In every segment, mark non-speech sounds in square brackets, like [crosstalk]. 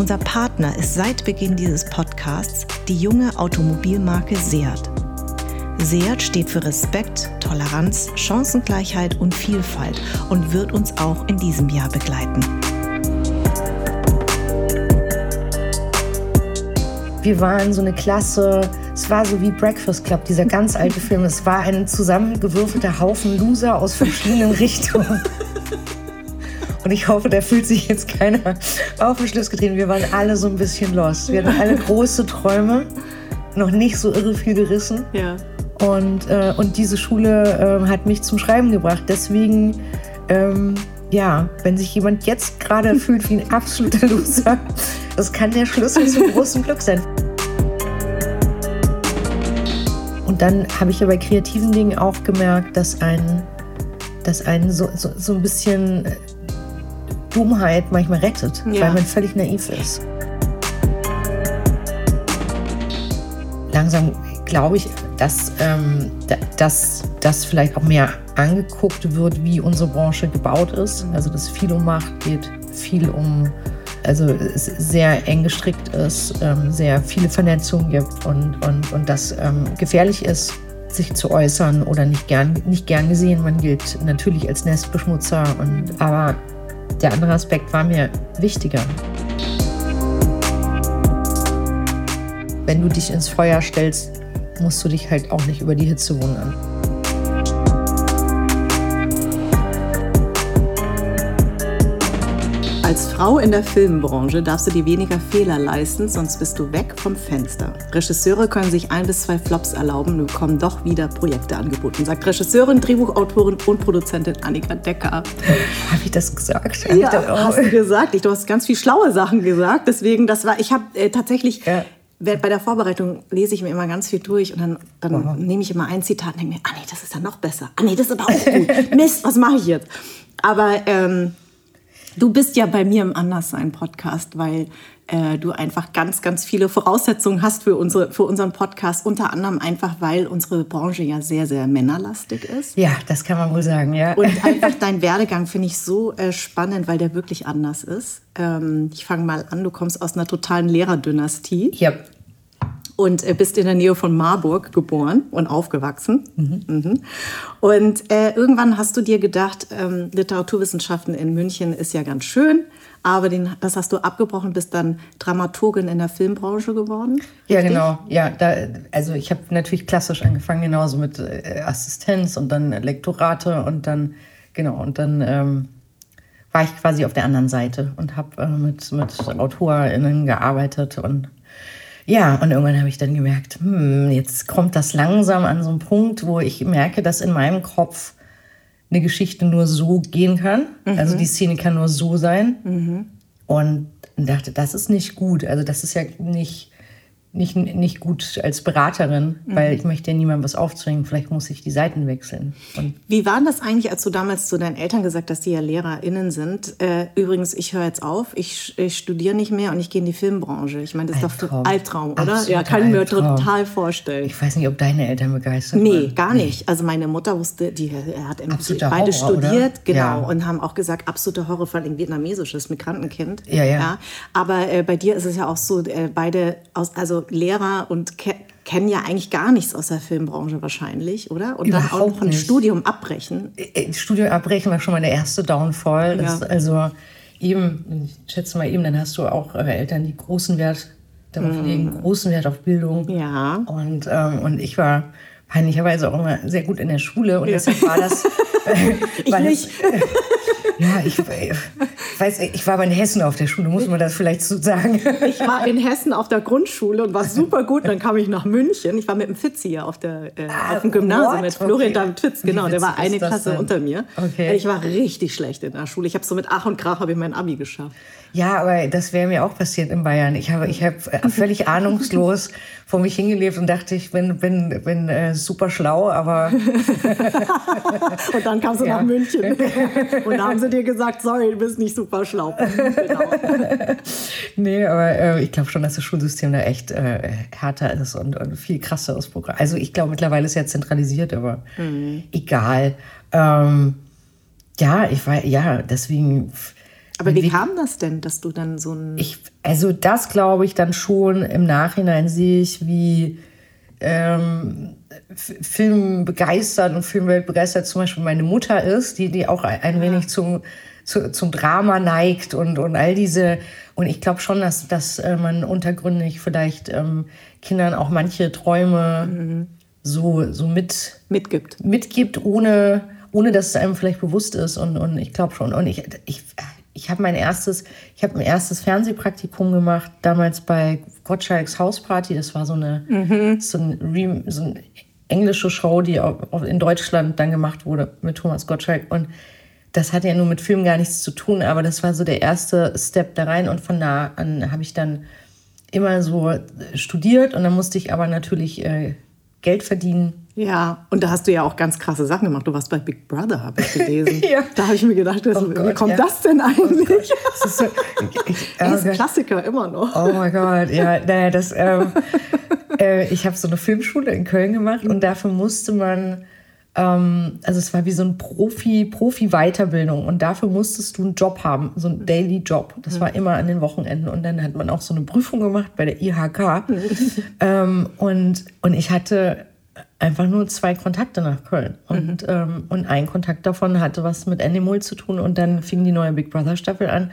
Unser Partner ist seit Beginn dieses Podcasts die junge Automobilmarke Seat. Seat steht für Respekt, Toleranz, Chancengleichheit und Vielfalt und wird uns auch in diesem Jahr begleiten. Wir waren so eine Klasse, es war so wie Breakfast Club, dieser ganz alte Film. Es war ein zusammengewürfelter Haufen Loser aus verschiedenen [laughs] Richtungen. Und ich hoffe, da fühlt sich jetzt keiner auf den Schluss getreten. Wir waren alle so ein bisschen lost. Wir hatten alle große Träume, noch nicht so irre viel gerissen. Ja. Und, äh, und diese Schule äh, hat mich zum Schreiben gebracht. Deswegen, ähm, ja, wenn sich jemand jetzt gerade [laughs] fühlt wie ein absoluter Loser, das kann der Schlüssel zum großen Glück sein. Und dann habe ich ja bei kreativen Dingen auch gemerkt, dass ein, dass einen so, so, so ein bisschen Dummheit manchmal rettet, ja. weil man völlig naiv ist. Langsam glaube ich, dass, ähm, dass das vielleicht auch mehr angeguckt wird, wie unsere Branche gebaut ist. Mhm. Also dass es viel um Macht geht, viel um, also es sehr eng gestrickt ist, ähm, sehr viele Vernetzungen gibt und, und, und das ähm, gefährlich ist, sich zu äußern oder nicht gern, nicht gern gesehen. Man gilt natürlich als Nestbeschmutzer, und, aber der andere Aspekt war mir wichtiger. Wenn du dich ins Feuer stellst, musst du dich halt auch nicht über die Hitze wundern. Als Frau in der Filmbranche darfst du dir weniger Fehler leisten, sonst bist du weg vom Fenster. Regisseure können sich ein bis zwei Flops erlauben und bekommen doch wieder Projekte angeboten, sagt Regisseurin, Drehbuchautorin und Produzentin Annika Decker. Habe ich das gesagt? Hab ja, das hast du gesagt. Ich, du hast ganz viel schlaue Sachen gesagt. Deswegen, das war, ich habe äh, tatsächlich ja bei der Vorbereitung lese ich mir immer ganz viel durch und dann, dann nehme ich immer ein Zitat und denke mir, ah nee, das ist ja noch besser. Ah nee, das ist aber auch gut. [laughs] Mist, was mache ich jetzt? Aber ähm, Du bist ja bei mir im Anderssein-Podcast, weil äh, du einfach ganz, ganz viele Voraussetzungen hast für, unsere, für unseren Podcast. Unter anderem einfach, weil unsere Branche ja sehr, sehr männerlastig ist. Ja, das kann man wohl sagen, ja. Und [laughs] einfach dein Werdegang finde ich so äh, spannend, weil der wirklich anders ist. Ähm, ich fange mal an, du kommst aus einer totalen Lehrerdynastie. Ja und äh, bist in der Nähe von Marburg geboren und aufgewachsen. Mhm. Mhm. Und äh, irgendwann hast du dir gedacht, ähm, Literaturwissenschaften in München ist ja ganz schön, aber den, das hast du abgebrochen, bist dann Dramaturgin in der Filmbranche geworden. Richtig? Ja, genau. Ja, da, also ich habe natürlich klassisch angefangen, genauso mit äh, Assistenz und dann Lektorate und dann, genau, und dann ähm, war ich quasi auf der anderen Seite und habe äh, mit, mit AutorInnen gearbeitet und ja, und irgendwann habe ich dann gemerkt, hm, jetzt kommt das langsam an so einen Punkt, wo ich merke, dass in meinem Kopf eine Geschichte nur so gehen kann. Mhm. Also die Szene kann nur so sein. Mhm. Und dachte, das ist nicht gut. Also das ist ja nicht nicht, nicht gut als Beraterin, mhm. weil ich möchte ja niemandem was aufzwingen. Vielleicht muss ich die Seiten wechseln. Und Wie war das eigentlich, als du damals zu deinen Eltern gesagt hast, die ja LehrerInnen sind? Äh, übrigens, ich höre jetzt auf, ich, ich studiere nicht mehr und ich gehe in die Filmbranche. Ich meine, das ist doch Albtraum, oder? Absoluter ja, kann ich mir total vorstellen. Ich weiß nicht, ob deine Eltern begeistert waren. Nee, gar nicht. Also meine Mutter wusste, die hat Absoluter beide Horror, studiert, oder? genau, ja. und haben auch gesagt, absolute Horror, vor allem vietnamesisches Migrantenkind. Ja, ja. ja. Aber äh, bei dir ist es ja auch so, äh, beide aus, also Lehrer und ke kennen ja eigentlich gar nichts aus der Filmbranche wahrscheinlich, oder? Und Überhaupt dann auch ein nicht. Studium abbrechen. Äh, äh, Studium abbrechen war schon mal der erste Downfall. Ja. also eben, ich schätze mal eben, dann hast du auch äh, Eltern, die großen Wert darauf mm. legen, großen Wert auf Bildung. Ja. Und, ähm, und ich war peinlicherweise auch immer sehr gut in der Schule und ja. deshalb war das. [laughs] Äh, ich nicht. Das, [laughs] ja, ich, weiß, ich war aber in Hessen auf der Schule, muss man das vielleicht so sagen. Ich war in Hessen auf der Grundschule und war [laughs] super gut. Dann kam ich nach München. Ich war mit dem Fitz hier auf, der, äh, ah, auf dem Gymnasium what? mit Florian okay. David Fitz. Genau, der war eine Klasse denn? unter mir. Okay. Ich war richtig schlecht in der Schule. Ich habe so mit Ach und Krach habe ich mein Abi geschafft. Ja, aber das wäre mir auch passiert in Bayern. Ich habe, ich habe äh, [laughs] völlig ahnungslos vor mich hingelebt und dachte, ich bin, bin, bin äh, super schlau, aber. [laughs] und dann kamst du ja. nach München. [laughs] Und da haben sie dir gesagt, sorry, du bist nicht super schlau. Genau. nee, aber äh, ich glaube schon, dass das Schulsystem da echt äh, härter ist und, und viel krasseres Programm. Also ich glaube, mittlerweile ist ja zentralisiert, aber mhm. egal. Ähm, ja, ich war, ja, deswegen. Aber wie, wie kam das denn, dass du dann so ein. Ich, also, das glaube ich dann schon im Nachhinein sehe ich, wie ähm, Film begeistert und Filmwelt begeistert zum Beispiel meine Mutter ist, die, die auch ein, ja. wenig zum, zu, zum Drama neigt und, und all diese. Und ich glaube schon, dass, dass äh, man untergründig vielleicht ähm, Kindern auch manche Träume mhm. so, so mit, mitgibt. mitgibt, ohne ohne dass es einem vielleicht bewusst ist. Und, und ich glaube schon. Und ich, ich, ich habe mein erstes, ich habe ein erstes Fernsehpraktikum gemacht, damals bei Gottschalks Hausparty. Das war so eine, mhm. so, ein, so eine englische Show, die in Deutschland dann gemacht wurde mit Thomas Gottschalk. Und das hatte ja nur mit Film gar nichts zu tun, aber das war so der erste Step da rein. Und von da an habe ich dann immer so studiert und dann musste ich aber natürlich äh, Geld verdienen ja, und da hast du ja auch ganz krasse Sachen gemacht. Du warst bei Big Brother, habe ich gelesen. [laughs] ja. Da habe ich mir gedacht, das, oh Gott, wie kommt ja. das denn eigentlich? Oh [laughs] das ist, so, ich, oh ist Klassiker immer noch. Oh mein Gott, ja, naja, das. Ähm, [laughs] äh, ich habe so eine Filmschule in Köln gemacht und dafür musste man, ähm, also es war wie so ein Profi, Profi-Weiterbildung und dafür musstest du einen Job haben, so einen Daily Job. Das war immer an den Wochenenden und dann hat man auch so eine Prüfung gemacht bei der IHK. ähm, und, und ich hatte einfach nur zwei Kontakte nach Köln. Und, mhm. ähm, und ein Kontakt davon hatte was mit Animal zu tun. Und dann fing die neue Big Brother Staffel an.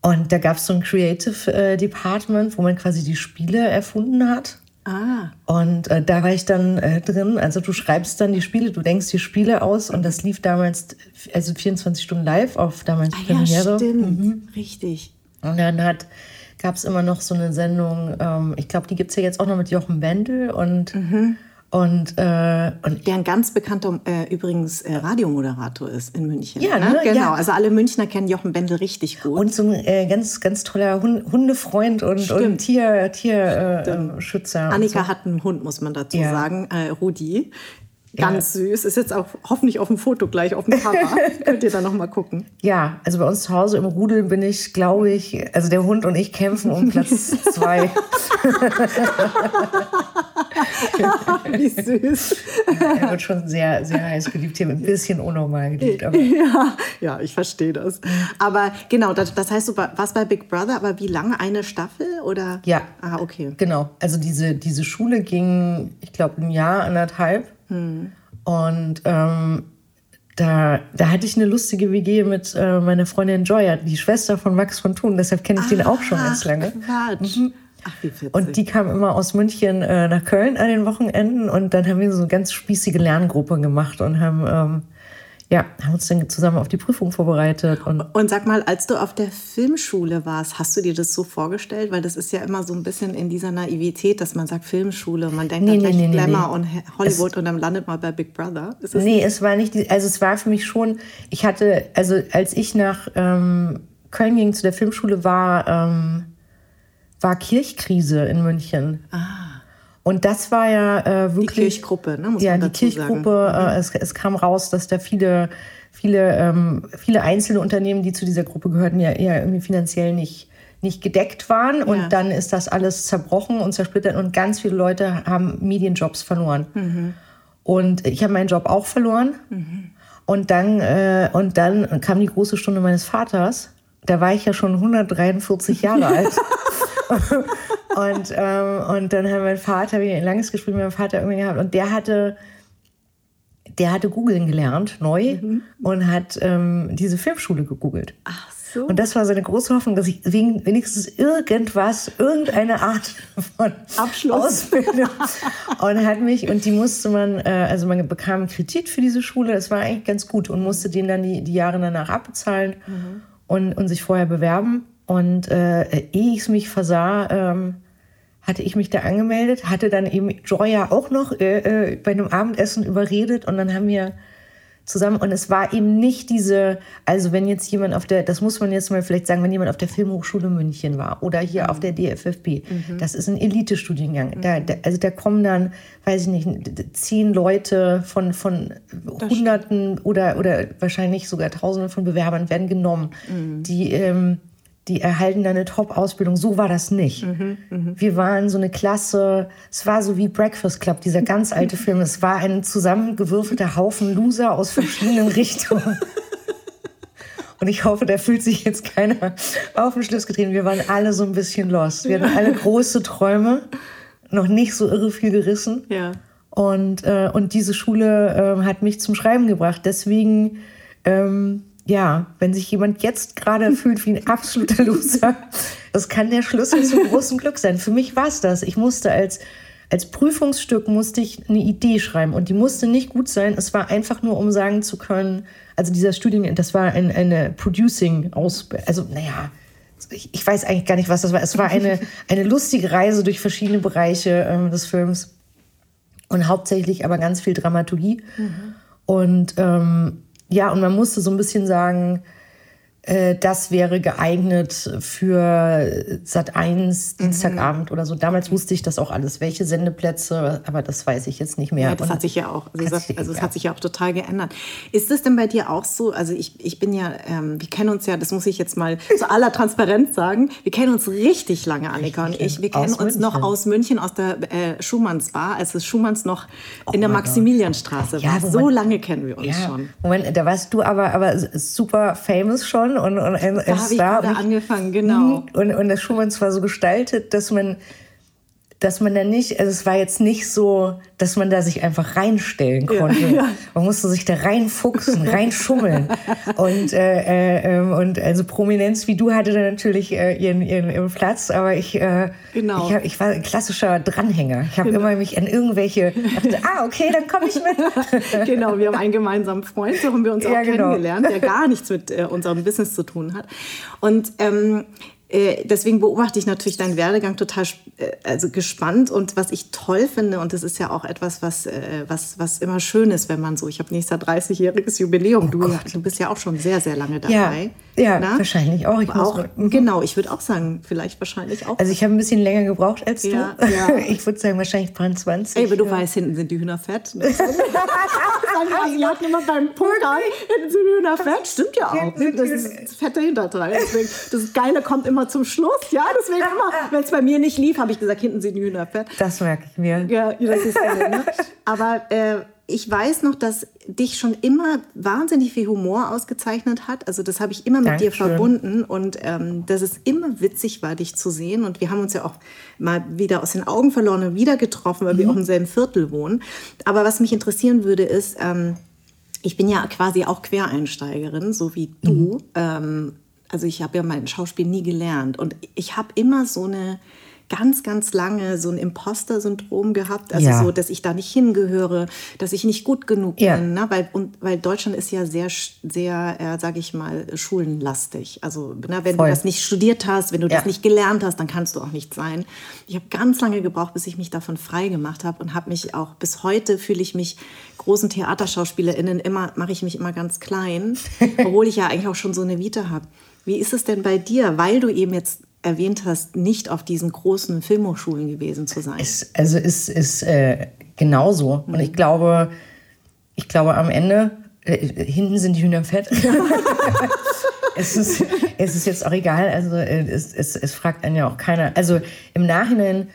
Und da gab es so ein Creative äh, Department, wo man quasi die Spiele erfunden hat. Ah. Und äh, da war ich dann äh, drin. Also du schreibst dann die Spiele, du denkst die Spiele aus und das lief damals, also 24 Stunden live auf damals ah, Premiere. Ja, stimmt. Mhm. Richtig. Und dann hat gab es immer noch so eine Sendung, ähm, ich glaube, die gibt es ja jetzt auch noch mit Jochen Wendel und mhm. Und, äh, und der ein ganz bekannter äh, übrigens äh, Radiomoderator ist in München. Ja, ne? ne? genau. Ja. Also alle Münchner kennen Jochen Bendel richtig gut. Und so ein äh, ganz, ganz toller Hund Hundefreund und, und Tier, Tierschützer. Annika so. hat einen Hund, muss man dazu ja. sagen, äh, Rudi. Ganz ja. süß. Ist jetzt auch hoffentlich auf dem Foto gleich auf dem [laughs] Cover. Könnt ihr da noch mal gucken. Ja, also bei uns zu Hause im Rudel bin ich, glaube ich, also der Hund und ich kämpfen um Platz [laughs] zwei. [laughs] [laughs] Wie süß. Er wird schon sehr, sehr heiß geliebt hier, ein bisschen unnormal geliebt. [laughs] Ja, ja, ich verstehe das. Aber genau, das, das heißt, du warst bei Big Brother, aber wie lange? Eine Staffel oder? Ja. Ah, okay. Genau. Also diese, diese Schule ging, ich glaube, ein Jahr, anderthalb. Hm. Und ähm, da, da hatte ich eine lustige WG mit äh, meiner Freundin Joya, die Schwester von Max von Thun. Deshalb kenne ich ah, den auch schon ganz lange. Quatsch. Mhm. Ach, wie witzig. Und die kam immer aus München äh, nach Köln an den Wochenenden und dann haben wir so eine ganz spießige Lerngruppe gemacht und haben ähm, ja, haben uns dann zusammen auf die Prüfung vorbereitet. Und, und sag mal, als du auf der Filmschule warst, hast du dir das so vorgestellt? Weil das ist ja immer so ein bisschen in dieser Naivität, dass man sagt Filmschule und man denkt nee, dann gleich nee, Glamour nee. und Hollywood es, und dann landet man bei Big Brother. Ist nee, nicht? es war nicht, also es war für mich schon, ich hatte, also als ich nach ähm, Köln ging zu der Filmschule, war, ähm, war Kirchkrise in München. Ah. Und das war ja äh, wirklich. Die Kirchgruppe, ne? Muss ja, die Kirchgruppe. Äh, mhm. es, es, kam raus, dass da viele, viele, ähm, viele einzelne Unternehmen, die zu dieser Gruppe gehörten, ja eher irgendwie finanziell nicht, nicht gedeckt waren. Und ja. dann ist das alles zerbrochen und zersplittert und ganz viele Leute haben Medienjobs verloren. Mhm. Und ich habe meinen Job auch verloren. Mhm. Und, dann, äh, und dann kam die große Stunde meines Vaters. Da war ich ja schon 143 Jahre alt. [laughs] [laughs] und, ähm, und dann hat mein Vater, wie ein langes Gespräch mit meinem Vater irgendwie gehabt, und der hatte, der hatte googeln gelernt, neu, mhm. und hat ähm, diese Filmschule gegoogelt. Ach so. Und das war seine große Hoffnung, dass ich wenigstens irgendwas, irgendeine Art von Abschluss. Ausbildung [laughs] und hat mich, und die musste man, äh, also man bekam einen Kredit für diese Schule, das war eigentlich ganz gut und musste den dann die, die Jahre danach abbezahlen mhm. und, und sich vorher bewerben. Und äh, ehe ich es mich versah, ähm, hatte ich mich da angemeldet, hatte dann eben Joya auch noch äh, äh, bei einem Abendessen überredet und dann haben wir zusammen. Und es war eben nicht diese, also wenn jetzt jemand auf der, das muss man jetzt mal vielleicht sagen, wenn jemand auf der Filmhochschule München war oder hier mhm. auf der DFFB, mhm. das ist ein Elite-Studiengang. Mhm. Da, da, also da kommen dann, weiß ich nicht, zehn Leute von, von Hunderten oder, oder wahrscheinlich sogar Tausenden von Bewerbern werden genommen, mhm. die ähm, die erhalten dann eine Top-Ausbildung. So war das nicht. Mhm, mh. Wir waren so eine Klasse, es war so wie Breakfast Club, dieser ganz alte [laughs] Film. Es war ein zusammengewürfelter Haufen Loser aus verschiedenen Richtungen. [laughs] Und ich hoffe, da fühlt sich jetzt keiner auf den Schluss getreten. Wir waren alle so ein bisschen lost. Wir hatten alle große Träume, noch nicht so irre viel gerissen. Ja. Und, äh, und diese Schule äh, hat mich zum Schreiben gebracht. Deswegen ähm, ja, wenn sich jemand jetzt gerade [laughs] fühlt wie ein absoluter Loser, das kann der Schlüssel zum großen Glück sein. Für mich war es das. Ich musste als, als Prüfungsstück musste ich eine Idee schreiben und die musste nicht gut sein. Es war einfach nur, um sagen zu können, also dieser Studien, das war ein, eine Producing-Ausbildung, also naja, ich, ich, weiß eigentlich gar nicht, was das war. Es war eine, [laughs] eine lustige Reise durch verschiedene Bereiche ähm, des Films und hauptsächlich aber ganz viel Dramaturgie. Mhm. Und ähm, ja, und man musste so ein bisschen sagen, das wäre geeignet für Sat 1 mhm. Dienstagabend mhm. oder so. Damals wusste ich das auch alles, welche Sendeplätze, aber das weiß ich jetzt nicht mehr. Ja, das hat sich ja auch, also, also es hat sich ja auch total geändert. Ist es denn bei dir auch so? Also ich, ich bin ja, ähm, wir kennen uns ja, das muss ich jetzt mal zu aller Transparenz sagen, wir kennen uns richtig lange, Annika und ich. Wir kennen uns München. noch aus München, aus der äh, Schumannsbar, als es Schumanns noch oh in der Maximilianstraße ja, war. So lange kennen wir uns ja, schon. Moment, da warst du aber, aber super famous schon und, und ein, da habe ich gerade angefangen, genau. Und, und das Schumanns war so gestaltet, dass man dass man da nicht, also es war jetzt nicht so, dass man da sich einfach reinstellen konnte. Ja, ja. Man musste sich da reinfuchsen, [laughs] reinschummeln. und, äh, äh, und also Prominenz wie du hatte da natürlich äh, ihren, ihren, ihren Platz, aber ich, äh, genau. ich, hab, ich war ein klassischer Dranhänger. Ich habe genau. immer mich an irgendwelche, dachte, [laughs] ah, okay, dann komme ich mit. [laughs] genau, wir haben einen gemeinsamen Freund, so haben wir uns auch ja, genau. kennengelernt, der gar nichts mit äh, unserem Business zu tun hat. Und ähm, äh, deswegen beobachte ich natürlich deinen Werdegang total äh, also gespannt und was ich toll finde und das ist ja auch etwas, was, äh, was, was immer schön ist, wenn man so, ich habe nächster 30-jähriges Jubiläum, oh du, du bist ja auch schon sehr, sehr lange dabei. Ja, ja wahrscheinlich auch. Ich auch mhm. genau, ich würde auch sagen, vielleicht wahrscheinlich auch. Also ich habe ein bisschen länger gebraucht als du. Ja, ja. [laughs] Ich würde sagen, wahrscheinlich 20. Ey, aber du ja. weißt, hinten sind die Hühner fett. [laughs] ich lag immer beim Pokern, hinten sind die Hühner fett. Stimmt ja auch. Das ist fette Hinterteil. Deswegen, das Geile kommt immer immer zum Schluss. Ja, deswegen immer, wenn es bei mir nicht lief, habe ich gesagt, hinten sind die. Das merke ich mir. Ja, das ist geil, ne? Aber äh, ich weiß noch, dass dich schon immer wahnsinnig viel Humor ausgezeichnet hat. Also das habe ich immer mit Dankeschön. dir verbunden und ähm, dass es immer witzig war, dich zu sehen. Und wir haben uns ja auch mal wieder aus den Augen verloren und wieder getroffen, weil mhm. wir auch im selben Viertel wohnen. Aber was mich interessieren würde, ist, ähm, ich bin ja quasi auch Quereinsteigerin, so wie du. Mhm. Ähm, also ich habe ja mein Schauspiel nie gelernt und ich habe immer so eine ganz, ganz lange so ein Imposter-Syndrom gehabt, also ja. so, dass ich da nicht hingehöre, dass ich nicht gut genug ja. bin, ne? weil, und, weil Deutschland ist ja sehr, sehr, äh, sage ich mal, schulenlastig. Also ne, wenn Voll. du das nicht studiert hast, wenn du ja. das nicht gelernt hast, dann kannst du auch nicht sein. Ich habe ganz lange gebraucht, bis ich mich davon frei gemacht habe und habe mich auch bis heute fühle ich mich großen TheaterschauspielerInnen immer mache ich mich immer ganz klein, [laughs] obwohl ich ja eigentlich auch schon so eine Vita habe. Wie ist es denn bei dir, weil du eben jetzt erwähnt hast, nicht auf diesen großen Filmhochschulen gewesen zu sein? Es, also ist, ist äh, genauso. Mhm. Und ich glaube, ich glaube am Ende, äh, hinten sind die Hühner fett. [laughs] es, ist, es ist jetzt auch egal. Also äh, es, es, es fragt einen ja auch keiner. Also im Nachhinein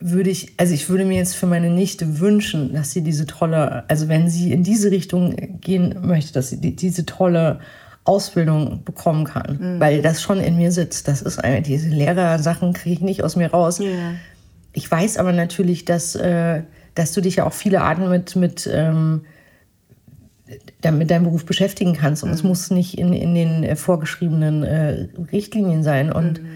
würde ich, also ich würde mir jetzt für meine Nichte wünschen, dass sie diese tolle, also wenn sie in diese Richtung gehen möchte, dass sie die, diese tolle Ausbildung bekommen kann, mhm. weil das schon in mir sitzt. Das ist eine, diese Lehrersachen kriege ich nicht aus mir raus. Ja. Ich weiß aber natürlich, dass, äh, dass du dich ja auch viele Arten mit, mit, ähm, mit deinem Beruf beschäftigen kannst. Und mhm. es muss nicht in, in den vorgeschriebenen äh, Richtlinien sein. Und mhm.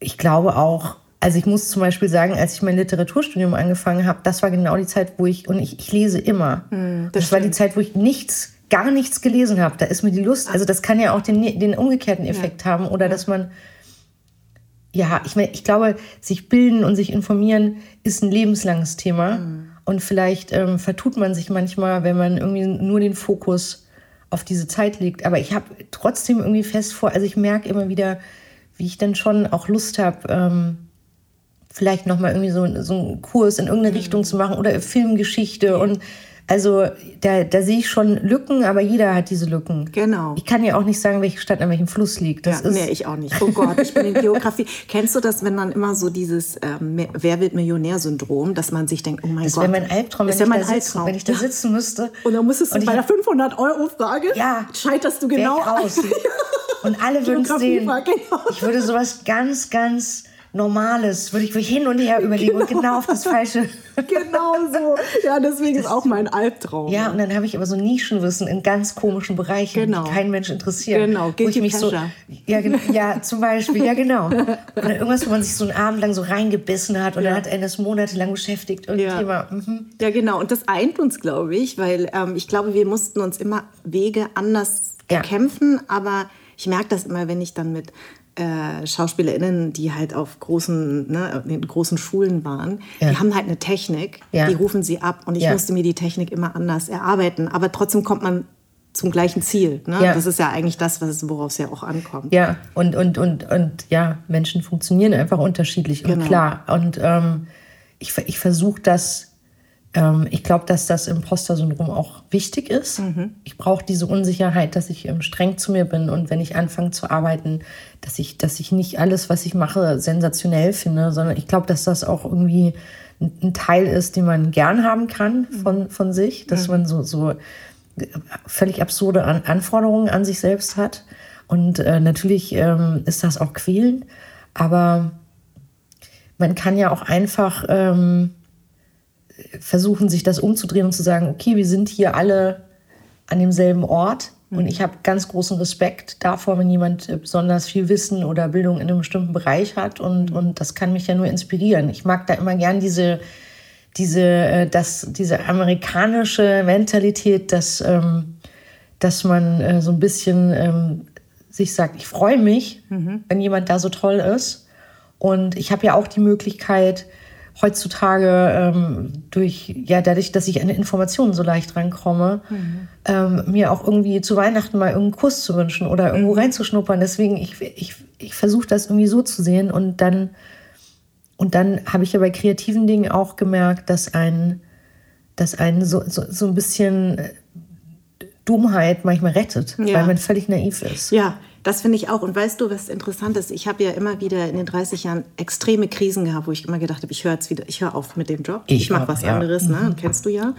ich glaube auch, also ich muss zum Beispiel sagen, als ich mein Literaturstudium angefangen habe, das war genau die Zeit, wo ich, und ich, ich lese immer. Mhm, das, das war die Zeit, wo ich nichts gar nichts gelesen habe, da ist mir die Lust, also das kann ja auch den, den umgekehrten Effekt ja. haben oder dass man, ja, ich meine, ich glaube, sich bilden und sich informieren ist ein lebenslanges Thema. Mhm. Und vielleicht ähm, vertut man sich manchmal, wenn man irgendwie nur den Fokus auf diese Zeit legt. Aber ich habe trotzdem irgendwie fest vor, also ich merke immer wieder, wie ich dann schon auch Lust habe, ähm, vielleicht nochmal irgendwie so, so einen Kurs in irgendeine mhm. Richtung zu machen oder Filmgeschichte und also da, da sehe ich schon Lücken, aber jeder hat diese Lücken. Genau. Ich kann ja auch nicht sagen, welche Stadt an welchem Fluss liegt. Das ja, ist nee, ich auch nicht. Oh Gott, ich bin in Geografie. [laughs] Kennst du das, wenn dann immer so dieses ähm, Wer wird Millionär-Syndrom, dass man sich denkt, oh mein das Gott. Das wäre mein Albtraum, wenn, ich mein da sitzen, wenn ich da sitzen müsste. Und dann müsstest du bei der 500-Euro-Frage, ja, scheiterst du genau aus. Und alle würden es sehen. Genau. Ich würde sowas ganz, ganz Normales, würde ich mich hin und her überlegen genau. und genau auf das Falsche. [laughs] genau so. Ja, deswegen das ist auch mein Albtraum. Ja, und dann habe ich aber so Nischenwissen in ganz komischen Bereichen, genau. die keinen Mensch interessiert. Genau, wo ich mich so, ja, ja, zum Beispiel, ja genau. Dann irgendwas, wo man sich so einen Abend lang so reingebissen hat und ja. dann hat er das monatelang beschäftigt. Ja. Thema, mhm. ja, genau. Und das eint uns, glaube ich, weil ähm, ich glaube, wir mussten uns immer Wege anders ja. kämpfen, aber ich merke das immer, wenn ich dann mit äh, SchauspielerInnen, die halt auf großen, ne, in großen Schulen waren, ja. die haben halt eine Technik, ja. die rufen sie ab und ich ja. musste mir die Technik immer anders erarbeiten. Aber trotzdem kommt man zum gleichen Ziel. Ne? Das ist ja eigentlich das, worauf es ja auch ankommt. Ja, und, und, und, und ja, Menschen funktionieren einfach unterschiedlich genau. und klar. Und ähm, ich, ich versuche das ähm, ich glaube, dass das Imposter-Syndrom auch wichtig ist. Mhm. Ich brauche diese Unsicherheit, dass ich ähm, streng zu mir bin und wenn ich anfange zu arbeiten, dass ich, dass ich nicht alles, was ich mache, sensationell finde, sondern ich glaube, dass das auch irgendwie ein, Teil ist, den man gern haben kann von, von sich, dass mhm. man so, so völlig absurde an Anforderungen an sich selbst hat. Und äh, natürlich ähm, ist das auch quälend, aber man kann ja auch einfach ähm, versuchen, sich das umzudrehen und zu sagen, okay, wir sind hier alle an demselben Ort. Und ich habe ganz großen Respekt davor, wenn jemand äh, besonders viel Wissen oder Bildung in einem bestimmten Bereich hat. Und, und das kann mich ja nur inspirieren. Ich mag da immer gern diese, diese, äh, das, diese amerikanische Mentalität, dass, ähm, dass man äh, so ein bisschen ähm, sich sagt, ich freue mich, mhm. wenn jemand da so toll ist. Und ich habe ja auch die Möglichkeit, heutzutage ähm, durch, ja, dadurch, dass ich an Informationen so leicht rankomme, mhm. ähm, mir auch irgendwie zu Weihnachten mal irgendeinen Kurs zu wünschen oder irgendwo mhm. reinzuschnuppern. Deswegen, ich, ich, ich versuche das irgendwie so zu sehen und dann, und dann habe ich ja bei kreativen Dingen auch gemerkt, dass ein, dass einen so, so, so ein bisschen Dummheit manchmal rettet, ja. weil man völlig naiv ist. Ja, das finde ich auch. Und weißt du, was interessant ist? Ich habe ja immer wieder in den 30 Jahren extreme Krisen gehabt, wo ich immer gedacht habe, ich höre jetzt wieder, ich höre auf mit dem Job. Ich, ich mache was ja. anderes, ne? Mhm. Kennst du ja.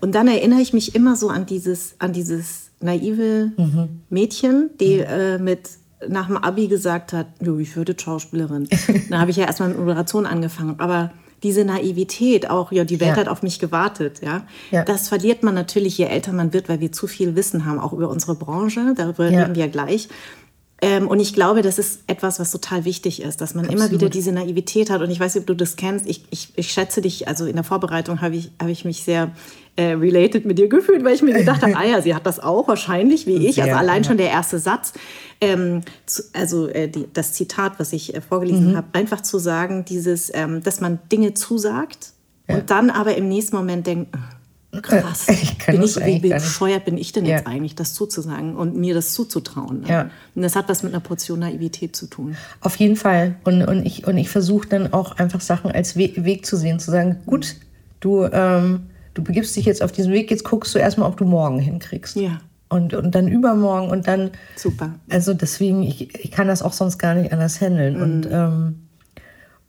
Und dann erinnere ich mich immer so an dieses, an dieses naive mhm. Mädchen, die mhm. äh, mit nach dem Abi gesagt hat, ich würde Schauspielerin. [laughs] dann habe ich ja erstmal mit Moderation angefangen. Aber diese Naivität auch, ja, die Welt ja. hat auf mich gewartet, ja? ja? Das verliert man natürlich, je älter man wird, weil wir zu viel Wissen haben, auch über unsere Branche, darüber ja. reden wir ja gleich. Ähm, und ich glaube, das ist etwas, was total wichtig ist, dass man Absolut. immer wieder diese Naivität hat. Und ich weiß nicht, ob du das kennst. Ich, ich, ich schätze dich, also in der Vorbereitung habe ich, hab ich mich sehr äh, related mit dir gefühlt, weil ich mir gedacht habe, [laughs] ah ja, sie hat das auch wahrscheinlich wie ich. Also allein schon der erste Satz, ähm, zu, also äh, die, das Zitat, was ich äh, vorgelesen mhm. habe, einfach zu sagen, dieses, ähm, dass man Dinge zusagt ja. und dann aber im nächsten Moment denkt, Krass. [laughs] Ich bin ich, wie bescheuert bin ich denn ja. jetzt eigentlich, das zuzusagen und mir das zuzutrauen? Ne? Ja. Und das hat was mit einer Portion Naivität zu tun. Auf jeden Fall. Und, und ich, und ich versuche dann auch einfach Sachen als Weg, Weg zu sehen, zu sagen, gut, du, ähm, du begibst dich jetzt auf diesen Weg, jetzt guckst du erstmal, ob du morgen hinkriegst. Ja. Und, und dann übermorgen und dann. Super. Also deswegen, ich, ich kann das auch sonst gar nicht anders handeln. Mhm. Und ähm,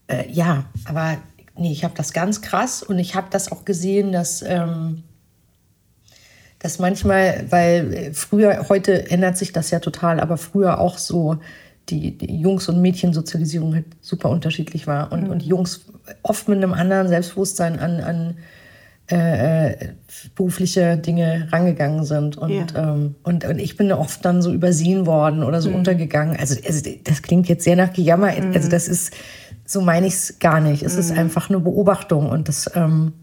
äh, ja, aber nee, ich habe das ganz krass und ich habe das auch gesehen, dass, ähm, dass manchmal, weil äh, früher, heute ändert sich das ja total, aber früher auch so die, die Jungs- und Mädchensozialisierung halt super unterschiedlich war und, mhm. und Jungs oft mit einem anderen Selbstbewusstsein an, an äh, äh berufliche Dinge rangegangen sind. Und, ja. ähm, und, und ich bin oft dann so übersehen worden oder so mhm. untergegangen. Also, also, das klingt jetzt sehr nach Gejammer. Mhm. Also das ist so meine ich es gar nicht. Es mhm. ist einfach eine Beobachtung und das ähm,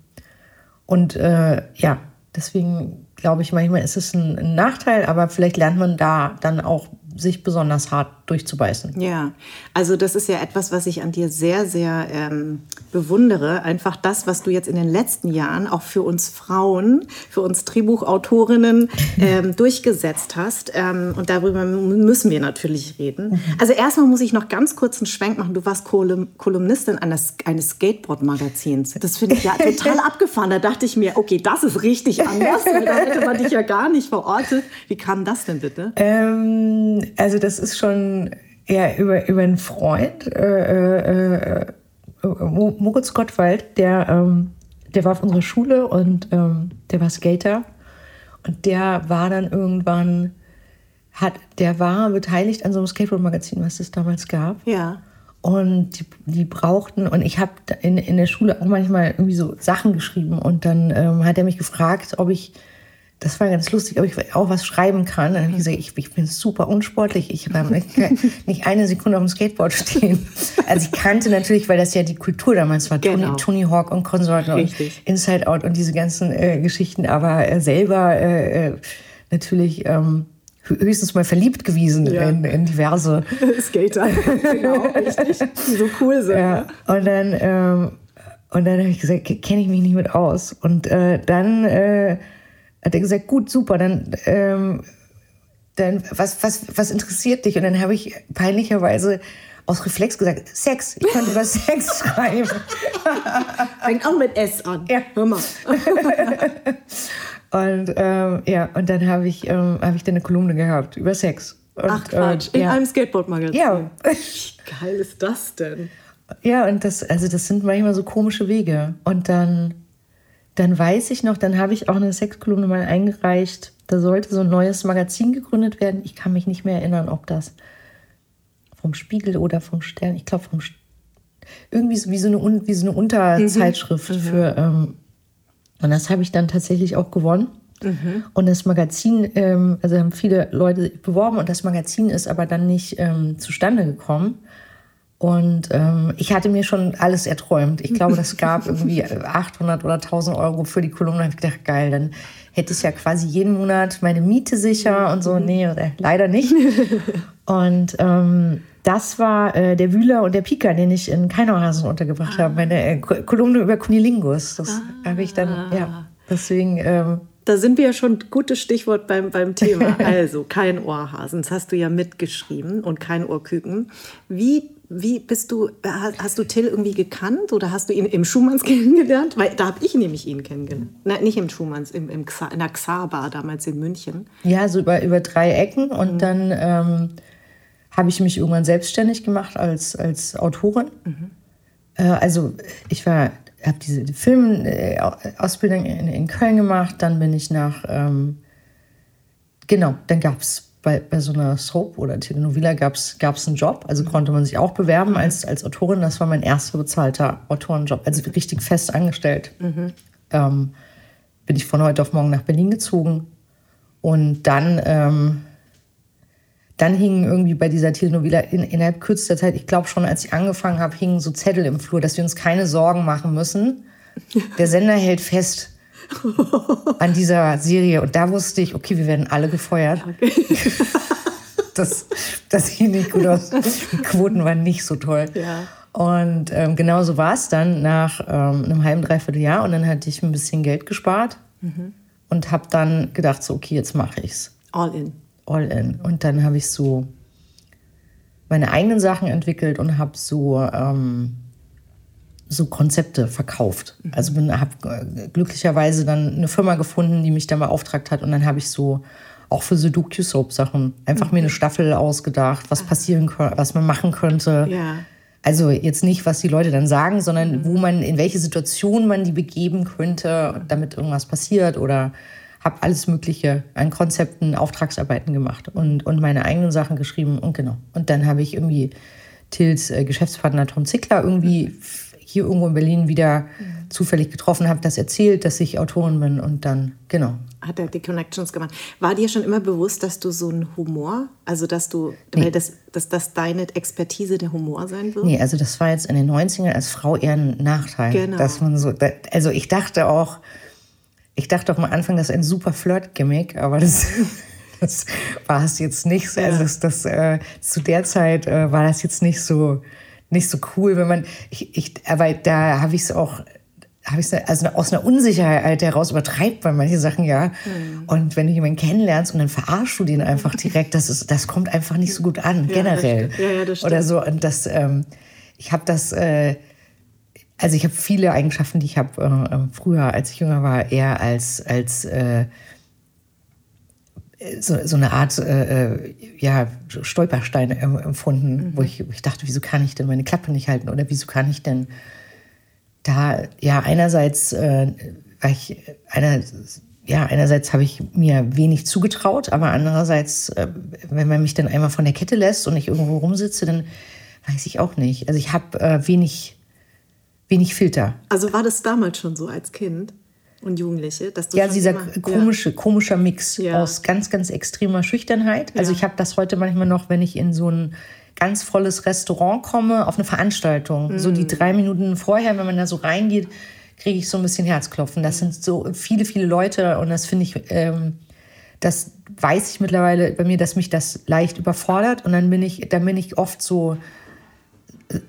und äh, ja, deswegen glaube ich manchmal ist es ein, ein, Nachteil, aber vielleicht lernt man da dann auch sich besonders hart durchzubeißen. Ja, also das ist ja etwas, was ich an dir sehr, sehr ähm, bewundere. Einfach das, was du jetzt in den letzten Jahren auch für uns Frauen, für uns Drehbuchautorinnen [laughs] ähm, durchgesetzt hast. Ähm, und darüber müssen wir natürlich reden. Also erstmal muss ich noch ganz kurz einen Schwenk machen. Du warst Kolum Kolumnistin eines, eines Skateboard-Magazins. Das finde ich ja [laughs] total abgefahren. Da dachte ich mir, okay, das ist richtig anders. [laughs] da hätte man dich ja gar nicht verortet. Wie kam das denn bitte? Ähm, also das ist schon ja, über, über einen Freund, äh, äh, äh Moritz Gottwald, der, ähm, der war auf unserer Schule und ähm, der war Skater. Und der war dann irgendwann, hat, der war beteiligt an so einem Skateboard-Magazin, was es damals gab. Ja. Und die, die brauchten, und ich habe in, in der Schule auch manchmal irgendwie so Sachen geschrieben. Und dann ähm, hat er mich gefragt, ob ich das war ganz lustig, ob ich auch was schreiben kann. Dann habe ich gesagt, ich, ich bin super unsportlich. Ich kann [laughs] nicht eine Sekunde auf dem Skateboard stehen. Also ich kannte natürlich, weil das ja die Kultur damals war, genau. Tony, Tony Hawk und Konsorten und Inside Out und diese ganzen äh, Geschichten, aber äh, selber äh, äh natürlich ähm, höchstens mal verliebt gewesen ja. in, in, diverse [laughs] Skater. genau, richtig. Die so cool sind. Ja. Und dann, ähm, und dann habe ich gesagt, kenne ich mich nicht mit aus. Und äh, dann äh, hat er gesagt, gut, super, dann, ähm, dann was, was, was interessiert dich? Und dann habe ich peinlicherweise aus Reflex gesagt, Sex. Ich konnte über Sex [laughs] schreiben. Fängt auch mit S an. Ja. Hör mal. [laughs] und ähm, ja, und dann habe ich, ähm, hab ich dann eine Kolumne gehabt über Sex. Und, Ach Quatsch, äh, in ja. einem Skateboard-Magazin. Ja. Wie geil ist das denn? Ja, und das, also das sind manchmal so komische Wege. Und dann dann weiß ich noch, dann habe ich auch eine Sexkolumne mal eingereicht. Da sollte so ein neues Magazin gegründet werden. Ich kann mich nicht mehr erinnern, ob das vom Spiegel oder vom Stern, ich glaube vom St irgendwie so wie so eine, wie so eine Unterzeitschrift mhm. für. Ähm, und das habe ich dann tatsächlich auch gewonnen. Mhm. Und das Magazin, ähm, also haben viele Leute beworben und das Magazin ist aber dann nicht ähm, zustande gekommen. Und ähm, ich hatte mir schon alles erträumt. Ich glaube, das gab [laughs] irgendwie 800 oder 1000 Euro für die Kolumne. Da habe ich gedacht, geil, dann hätte ich ja quasi jeden Monat meine Miete sicher und so. Nee, leider nicht. [laughs] Und ähm, das war äh, der Wühler und der Pika, den ich in Keinauhasen untergebracht ah. habe. Meine äh, Kolumne über Kunilingus. Das ah. habe ich dann, ja, deswegen... Ähm, da sind wir ja schon gutes Stichwort beim, beim Thema. [laughs] Also, kein Ohrhasen. Das hast du ja mitgeschrieben und kein Ohrküken. Wie wie bist du, hast du Till irgendwie gekannt oder hast du ihn im Schumanns [laughs] kennengelernt? Weil da habe ich nämlich ihn kennengelernt. Nein, nicht im Schumanns, im, im Xa, in der Xar-Bar damals in München. Ja, so über, über drei Ecken. Und mhm. dann ähm, habe ich mich irgendwann selbstständig gemacht als, als Autorin. Mhm. Äh, also ich war, habe diese Filmausbildung in, in Köln gemacht. Dann bin ich nach, ähm, genau, dann gab es bei, bei so einer Soap oder Telenovela gab es einen Job, also konnte man sich auch bewerben als, als Autorin. Das war mein erster bezahlter Autorenjob, also richtig fest angestellt. Mhm. Ähm, bin ich von heute auf morgen nach Berlin gezogen und dann, ähm, dann hingen irgendwie bei dieser Telenovela in, innerhalb kürzester Zeit, ich glaube schon, als ich angefangen habe, hingen so Zettel im Flur, dass wir uns keine Sorgen machen müssen. [laughs] Der Sender hält fest, an dieser Serie. Und da wusste ich, okay, wir werden alle gefeuert. Okay. [laughs] das, das sieht nicht gut aus. Die Quoten waren nicht so toll. Ja. Und ähm, genau so war es dann nach ähm, einem halben, dreiviertel Jahr. Und dann hatte ich ein bisschen Geld gespart mhm. und habe dann gedacht, so, okay, jetzt mache ich's. All in. All in. Und dann habe ich so meine eigenen Sachen entwickelt und habe so ähm, so Konzepte verkauft. Mhm. Also habe äh, glücklicherweise dann eine Firma gefunden, die mich dann beauftragt hat und dann habe ich so auch für so Docu-Soap-Sachen einfach mhm. mir eine Staffel ausgedacht, was ah. passieren könnte, was man machen könnte. Ja. Also jetzt nicht, was die Leute dann sagen, sondern mhm. wo man, in welche Situation man die begeben könnte, damit irgendwas passiert oder habe alles Mögliche an Konzepten, Auftragsarbeiten gemacht und, und meine eigenen Sachen geschrieben und genau. Und dann habe ich irgendwie Tils äh, Geschäftspartner Tom Zickler irgendwie mhm hier irgendwo in Berlin wieder mhm. zufällig getroffen habe, das erzählt, dass ich Autorin bin und dann, genau. Hat er die Connections gemacht. War dir schon immer bewusst, dass du so einen Humor, also dass du, nee. dass, dass das deine Expertise der Humor sein wird? Nee, also das war jetzt in den 90ern als Frau eher ein Nachteil. Genau. Dass man so, also ich dachte auch, ich dachte auch am Anfang, das ist ein super Flirt-Gimmick, aber das [laughs] das war es jetzt nicht. so. Also das, das äh, zu der Zeit äh, war das jetzt nicht so nicht so cool, wenn man ich, ich aber da habe ich es auch habe ich also aus einer Unsicherheit heraus übertreibt man manche Sachen ja. Mhm. Und wenn du jemanden kennenlernst und dann verarschst du den einfach [laughs] direkt, das ist, das kommt einfach nicht so gut an, ja, generell. Ja, ja, das stimmt. Oder so. Und das, ähm, ich habe das, äh, also ich habe viele Eigenschaften, die ich habe äh, ähm, früher, als ich jünger war, eher als, als äh, so, so eine Art äh, äh ja, Stolperstein empfunden, mhm. wo, ich, wo ich dachte, wieso kann ich denn meine Klappe nicht halten oder wieso kann ich denn da, ja, einerseits, äh, ich, einer, ja, einerseits habe ich mir wenig zugetraut, aber andererseits, äh, wenn man mich dann einmal von der Kette lässt und ich irgendwo rumsitze, dann weiß ich auch nicht. Also ich habe äh, wenig wenig Filter. Also war das damals schon so als Kind und Jugendliche, dass du ja dieser immer, komische ja. komischer Mix ja. aus ganz ganz extremer Schüchternheit. Also ich habe das heute manchmal noch, wenn ich in so ein ganz volles Restaurant komme, auf eine Veranstaltung, mhm. so die drei Minuten vorher, wenn man da so reingeht, kriege ich so ein bisschen Herzklopfen. Das sind so viele viele Leute und das finde ich ähm, das weiß ich mittlerweile bei mir, dass mich das leicht überfordert und dann bin ich, dann bin ich oft so, äh,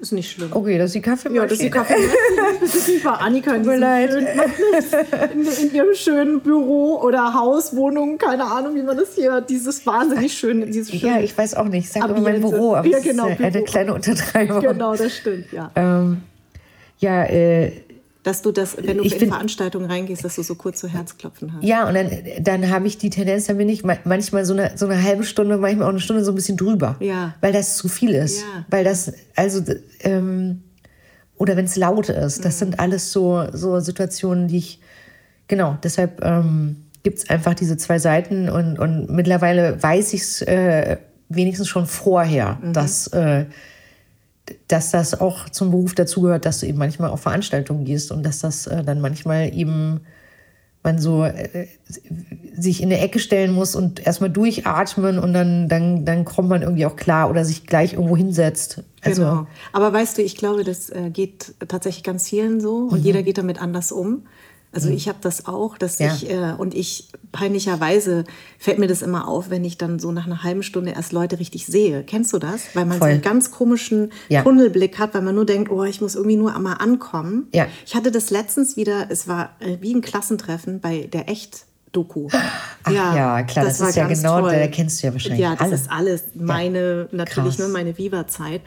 ist nicht schlimm. Okay, das ist die Kaffeemaschine. Ja, das [laughs] ist die Kaffeemaschine. Die Annika in, schönen, in, in, ihrem schönen Büro oder Haus, Wohnung, keine Ahnung, wie man das hier, dieses wahnsinnig schöne, dieses schöne Ja, ich weiß auch nicht. Ich sage immer mein Büro, aber ja, genau, ist eine kleine Untertreibung. Genau, das stimmt, ja. Ähm, ja, äh, dass du das, wenn du ich in find, Veranstaltungen reingehst, dass du so kurz so Herzklopfen hast. Ja, und dann, dann habe ich die Tendenz, dann bin ich manchmal so eine, so eine halbe Stunde, manchmal auch eine Stunde so ein bisschen drüber. Ja. Weil das zu viel ist. Ja. Weil das, also, ähm, oder wenn es laut ist, das mhm. sind alles so, so Situationen, die ich, genau, deshalb ähm, gibt es einfach diese zwei Seiten und, und mittlerweile weiß ich es äh, wenigstens schon vorher, mhm. dass. Äh, dass das auch zum Beruf dazugehört, dass du eben manchmal auf Veranstaltungen gehst und dass das äh, dann manchmal eben man so äh, sich in der Ecke stellen muss und erstmal durchatmen und dann, dann, dann kommt man irgendwie auch klar oder sich gleich irgendwo hinsetzt. Also, genau. Aber weißt du, ich glaube, das äh, geht tatsächlich ganz vielen so und mhm. jeder geht damit anders um. Also mhm. ich habe das auch, dass ja. ich äh, und ich peinlicherweise fällt mir das immer auf, wenn ich dann so nach einer halben Stunde erst Leute richtig sehe. Kennst du das? Weil man Voll. so einen ganz komischen ja. Tunnelblick hat, weil man nur denkt, oh, ich muss irgendwie nur einmal ankommen. Ja. Ich hatte das letztens wieder, es war äh, wie ein Klassentreffen bei der Echt Doku. Ach, ja, ja, klar, das, das ist ja genau, toll. da kennst du ja wahrscheinlich Ja, das alles. ist alles meine, natürlich nur meine Viva-Zeit.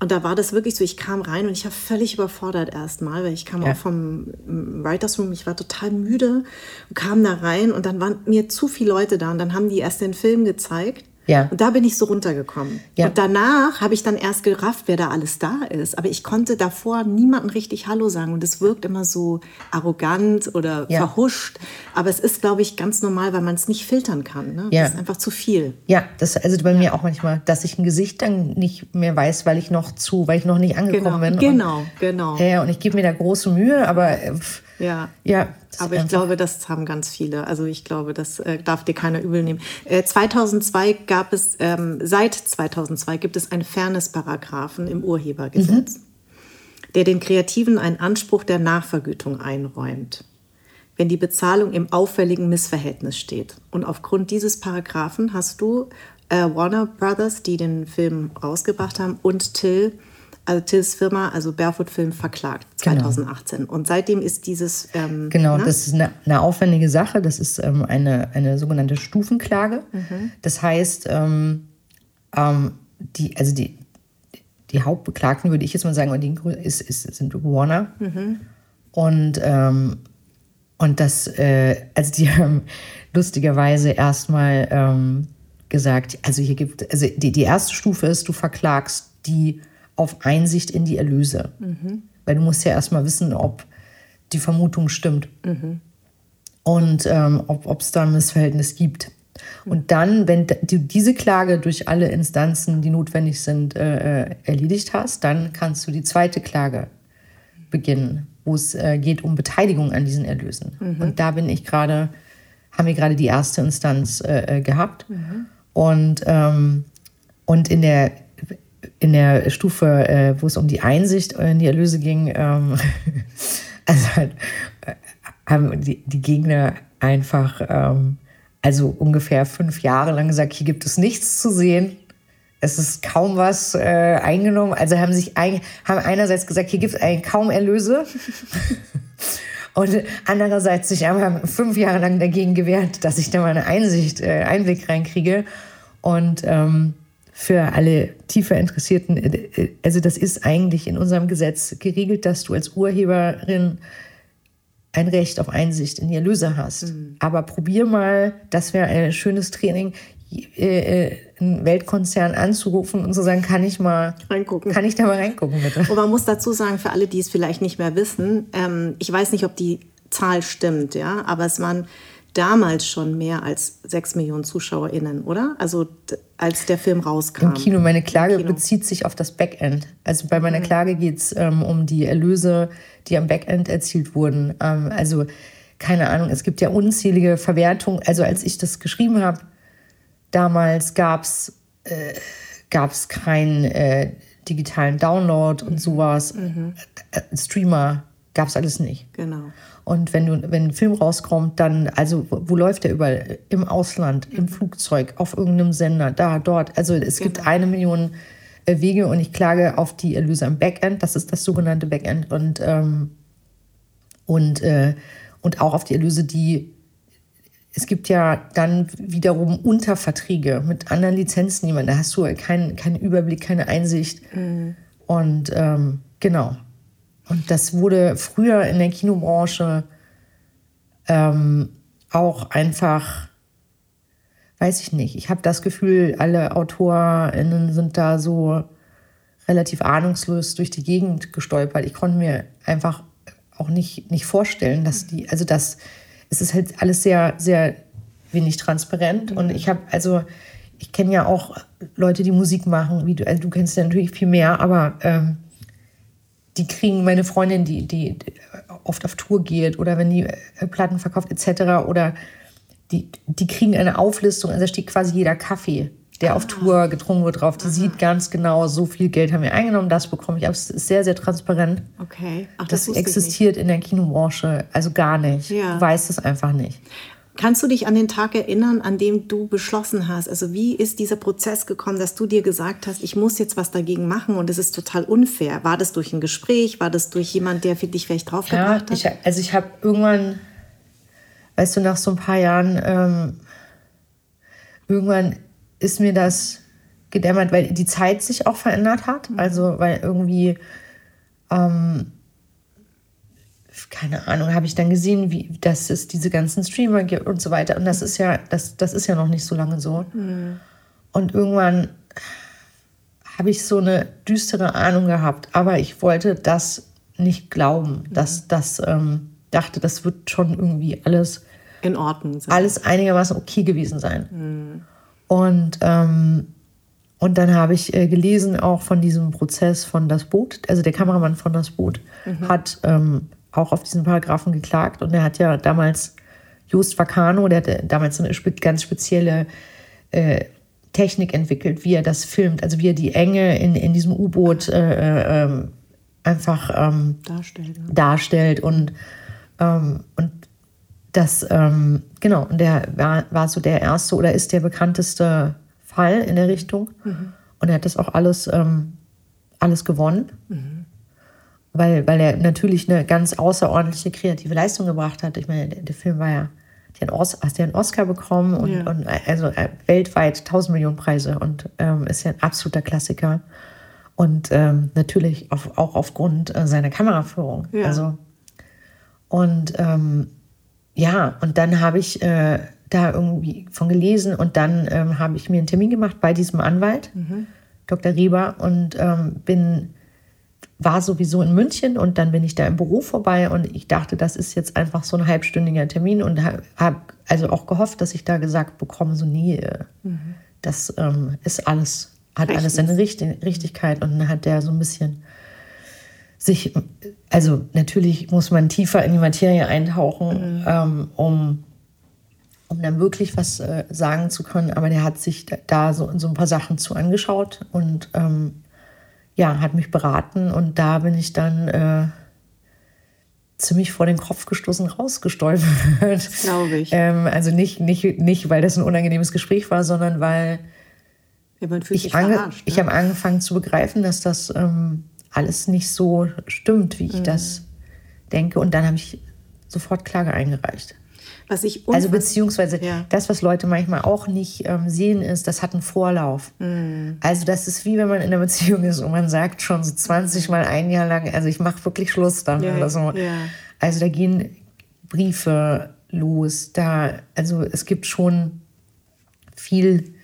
Und da war das wirklich so, ich kam rein und ich war völlig überfordert erstmal, weil ich kam ja. auch vom Writers Room, ich war total müde und kam da rein und dann waren mir zu viele Leute da und dann haben die erst den Film gezeigt ja. Und da bin ich so runtergekommen. Ja. Und danach habe ich dann erst gerafft, wer da alles da ist. Aber ich konnte davor niemandem richtig Hallo sagen. Und es wirkt immer so arrogant oder ja. verhuscht. Aber es ist, glaube ich, ganz normal, weil man es nicht filtern kann. Ne? Ja. Das ist einfach zu viel. Ja, das ist also bei mir auch manchmal, dass ich ein Gesicht dann nicht mehr weiß, weil ich noch zu, weil ich noch nicht angekommen genau. bin. Genau, und, genau. Ja, und ich gebe mir da große Mühe, aber äh, ja. Ja. Aber ich glaube, das haben ganz viele. Also ich glaube, das äh, darf dir keiner übel nehmen. Äh, 2002 gab es, ähm, seit 2002 gibt es einen Fairness-Paragraphen im Urhebergesetz, mhm. der den Kreativen einen Anspruch der Nachvergütung einräumt, wenn die Bezahlung im auffälligen Missverhältnis steht. Und aufgrund dieses Paragraphen hast du äh, Warner Brothers, die den Film rausgebracht haben, und Till also Tills Firma, also Barefoot Film, verklagt 2018. Genau. Und seitdem ist dieses. Ähm, genau, na? das ist eine, eine, aufwendige Sache. Das ist ähm, eine, eine sogenannte Stufenklage. Mhm. Das heißt, ähm, ähm die, also die, die Hauptbeklagten, würde ich jetzt mal sagen, die ist, ist, sind Warner. Mhm. Und, ähm, und das, äh, also die [laughs] haben lustigerweise erstmal ähm, gesagt, also hier gibt, also die, die erste Stufe ist, du verklagst die auf Einsicht in die Erlöse. Mhm. Weil du musst ja erstmal wissen, ob die Vermutung stimmt. Mhm. Und ähm, ob es da ein Missverhältnis gibt. Und dann, wenn du diese Klage durch alle Instanzen, die notwendig sind, äh, äh, erledigt hast, dann kannst du die zweite Klage beginnen, wo es äh, geht um Beteiligung an diesen Erlösen. Mhm. Und da bin ich gerade, haben wir gerade die erste Instanz äh, äh gehabt. Mhm. Und, ähm, und in der in der Stufe, äh, wo es um die Einsicht in die Erlöse ging, ähm, [laughs] also halt, äh, haben die, die, Gegner einfach ähm, also ungefähr fünf Jahre lang gesagt, hier gibt es nichts zu sehen. Es ist kaum was äh, eingenommen. Also haben sich ein, haben einerseits gesagt, hier gibt es eigentlich kaum Erlöse. [laughs] Und andererseits sich einfach fünf Jahre lang dagegen gewehrt, dass ich da mal eine Einsicht, äh, Einblick reinkriege. Und ähm, für alle tiefer Interessierten, äh, äh, also das ist eigentlich in unserem Gesetz geregelt, dass du als Urheberin ein Recht auf Einsicht in die Erlöse hast. Mhm. Aber probier mal, das wäre ein schönes Training, äh, einen Weltkonzern anzurufen und zu sagen, kann ich mal reingucken. Kann ich da mal reingucken, bitte? Und man muss dazu sagen, für alle, die es vielleicht nicht mehr wissen, ähm, ich weiß nicht, ob die Zahl stimmt, ja, aber es waren damals schon mehr als sechs Millionen ZuschauerInnen, oder? Also als der Film rauskam. Im Kino. Meine Klage bezieht sich auf das Backend. Also bei meiner mhm. Klage geht es ähm, um die Erlöse, die am Backend erzielt wurden. Ähm, also keine Ahnung, es gibt ja unzählige Verwertungen. Also als ich das geschrieben habe, damals gab es äh, gab's keinen äh, digitalen Download und sowas. Mhm. Äh, Streamer gab es alles nicht. Genau. Und wenn du, wenn ein Film rauskommt, dann, also wo, läuft der überall? Im Ausland, im Flugzeug, auf irgendeinem Sender, da, dort. Also es genau. gibt eine Million äh, Wege und ich klage auf die Erlöse am Backend. Das ist das sogenannte Backend. Und, ähm, und, äh, und auch auf die Erlöse, die es gibt ja dann wiederum Unterverträge mit anderen Lizenznehmern. Da hast du keinen kein Überblick, keine Einsicht. Mhm. Und ähm, genau. Und das wurde früher in der Kinobranche ähm, auch einfach, weiß ich nicht, ich habe das Gefühl, alle AutorInnen sind da so relativ ahnungslos durch die Gegend gestolpert. Ich konnte mir einfach auch nicht, nicht vorstellen, dass die, also das, es ist halt alles sehr, sehr wenig transparent. Und ich habe, also, ich kenne ja auch Leute, die Musik machen, wie du, also du kennst ja natürlich viel mehr, aber ähm, die kriegen meine Freundin, die, die oft auf Tour geht oder wenn die äh, Platten verkauft etc. oder die, die kriegen eine Auflistung, also da steht quasi jeder Kaffee, der ah. auf Tour getrunken wird, drauf. Die Aha. sieht ganz genau, so viel Geld haben wir eingenommen, das bekomme ich. Aber es ist sehr, sehr transparent. Okay. Ach, das, das existiert in der Kinobranche also gar nicht. Ja. Du weißt es einfach nicht. Kannst du dich an den Tag erinnern, an dem du beschlossen hast? Also wie ist dieser Prozess gekommen, dass du dir gesagt hast, ich muss jetzt was dagegen machen und es ist total unfair? War das durch ein Gespräch? War das durch jemand, der für dich vielleicht draufgebracht ja, ich, hat? also ich habe irgendwann, weißt du, nach so ein paar Jahren, ähm, irgendwann ist mir das gedämmert, weil die Zeit sich auch verändert hat. Mhm. Also weil irgendwie ähm, keine Ahnung, habe ich dann gesehen, wie dass es diese ganzen Streamer gibt und so weiter. Und das ist ja, das, das ist ja noch nicht so lange so. Mhm. Und irgendwann habe ich so eine düstere Ahnung gehabt, aber ich wollte das nicht glauben, mhm. dass das ähm, dachte, das wird schon irgendwie alles in Ordnung sein. Alles einigermaßen okay gewesen sein. Mhm. Und ähm, und dann habe ich äh, gelesen auch von diesem Prozess von das Boot, also der Kameramann von das Boot mhm. hat ähm, auch auf diesen Paragraphen geklagt. Und er hat ja damals Just Vacano, der hatte damals eine ganz spezielle äh, Technik entwickelt, wie er das filmt, also wie er die Enge in, in diesem U-Boot äh, äh, einfach ähm, darstellt, ja. darstellt. Und, ähm, und das, ähm, genau, und der war, war so der erste oder ist der bekannteste Fall in der Richtung. Mhm. Und er hat das auch alles, ähm, alles gewonnen. Mhm weil, weil er natürlich eine ganz außerordentliche kreative Leistung gebracht hat. Ich meine, der, der Film war ja, der hat, hast ja einen Oscar bekommen und, ja. und also äh, weltweit 1000 Millionen Preise und ähm, ist ja ein absoluter Klassiker. Und ähm, natürlich auf, auch aufgrund äh, seiner Kameraführung. Ja. Also, und ähm, ja, und dann habe ich äh, da irgendwie von gelesen und dann ähm, habe ich mir einen Termin gemacht bei diesem Anwalt, mhm. Dr. Rieber, und ähm, bin war sowieso in München und dann bin ich da im Büro vorbei und ich dachte, das ist jetzt einfach so ein halbstündiger Termin und habe also auch gehofft, dass ich da gesagt bekomme, so nee, äh, mhm. das ähm, ist alles, hat Rechtens. alles seine Richtig Richtigkeit und dann hat der so ein bisschen sich, also natürlich muss man tiefer in die Materie eintauchen, mhm. ähm, um, um dann wirklich was äh, sagen zu können, aber der hat sich da so, so ein paar Sachen zu angeschaut und ähm, ja, hat mich beraten und da bin ich dann, äh, ziemlich vor den Kopf gestoßen rausgestolpert. Glaube ich. Ähm, also nicht, nicht, nicht, weil das ein unangenehmes Gespräch war, sondern weil ja, ich, verarscht. ich Ne? habe angefangen zu begreifen, dass das ähm, alles nicht so stimmt, wie ich das denke. Und dann habe ich sofort Klage eingereicht. Was ich Also beziehungsweise Ja. das, was Leute manchmal auch nicht ähm, sehen, ist, das hat einen Vorlauf. Also das ist wie wenn man in einer Beziehung ist und man sagt schon so 20 Mal ein Jahr lang, also ich mache wirklich Schluss dann Ja, oder so. ja. Also da gehen Briefe los, da, also es gibt schon viel,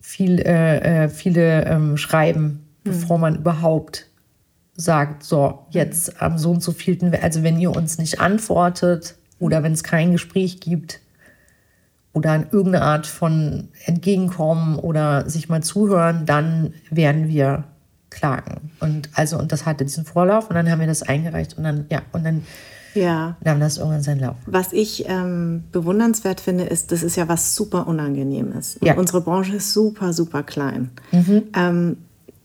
viel, äh, äh, viele ähm, Schreiben, bevor man überhaupt sagt, so, jetzt am so und so vielten, also wenn ihr uns nicht antwortet oder wenn es kein Gespräch gibt oder an irgendeine Art von Entgegenkommen oder sich mal zuhören, dann werden wir klagen. Und also, und das hatte diesen Vorlauf und dann haben wir das eingereicht und dann, ja, und dann ja. nahm das irgendwann seinen Lauf. Was ich ähm, bewundernswert finde, ist, das ist ja was super Unangenehmes. Ja. Unsere Branche ist super, super klein. Ähm,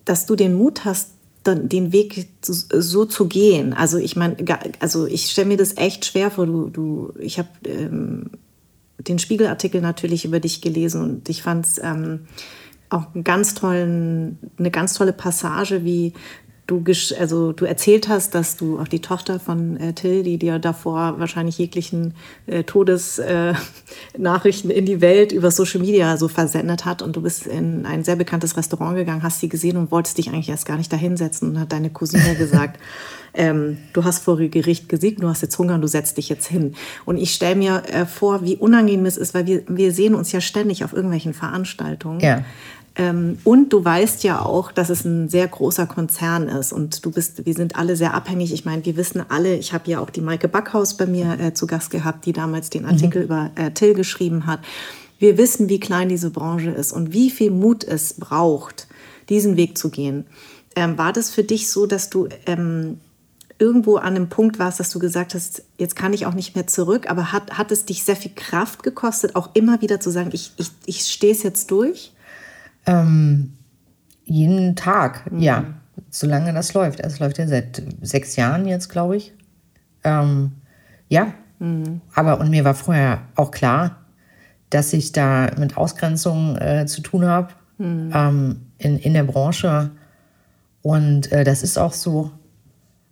dass du den Mut hast, den Weg so zu gehen. Also ich meine, also ich stelle mir das echt schwer vor. Du, du, ich habe ähm, den Spiegelartikel natürlich über dich gelesen und ich fand es ähm, auch einen ganz tollen, eine ganz tolle Passage, wie du, also du erzählt hast, dass du auch die Tochter von äh, Till, die dir davor wahrscheinlich jeglichen äh, Todesnachrichten äh, [laughs] in die Welt über Social Media so versendet hat und du bist in ein sehr bekanntes Restaurant gegangen, hast sie gesehen und wolltest dich eigentlich erst gar nicht dahinsetzen und hat deine Cousine [laughs] gesagt, ähm, du hast vor Gericht gesiegt, du hast jetzt Hunger und du setzt dich jetzt hin. Und ich stelle mir äh, vor, wie unangenehm es ist, weil wir, wir sehen uns ja ständig auf irgendwelchen Veranstaltungen. Ja. Ähm, und du weißt ja auch, dass es ein sehr großer Konzern ist und du bist, wir sind alle sehr abhängig. Ich meine, wir wissen alle, ich habe ja auch die Maike Backhaus bei mir äh, zu Gast gehabt, die damals den Artikel über äh, Till geschrieben hat. Wir wissen, wie klein diese Branche ist und wie viel Mut es braucht, diesen Weg zu gehen. Ähm, war das für dich so, dass du ähm, irgendwo an einem Punkt warst, dass du gesagt hast, jetzt kann ich auch nicht mehr zurück, aber hat, hat es dich sehr viel Kraft gekostet, auch immer wieder zu sagen, ich, ich, ich stehe es jetzt durch? Ähm, jeden Tag, ja, solange das läuft. Also es läuft ja seit sechs Jahren jetzt, glaube ich. Ähm, ja, aber und mir war vorher auch klar, dass ich da mit Ausgrenzung äh, zu tun habe ähm, in, in der Branche. Und äh, das ist auch so.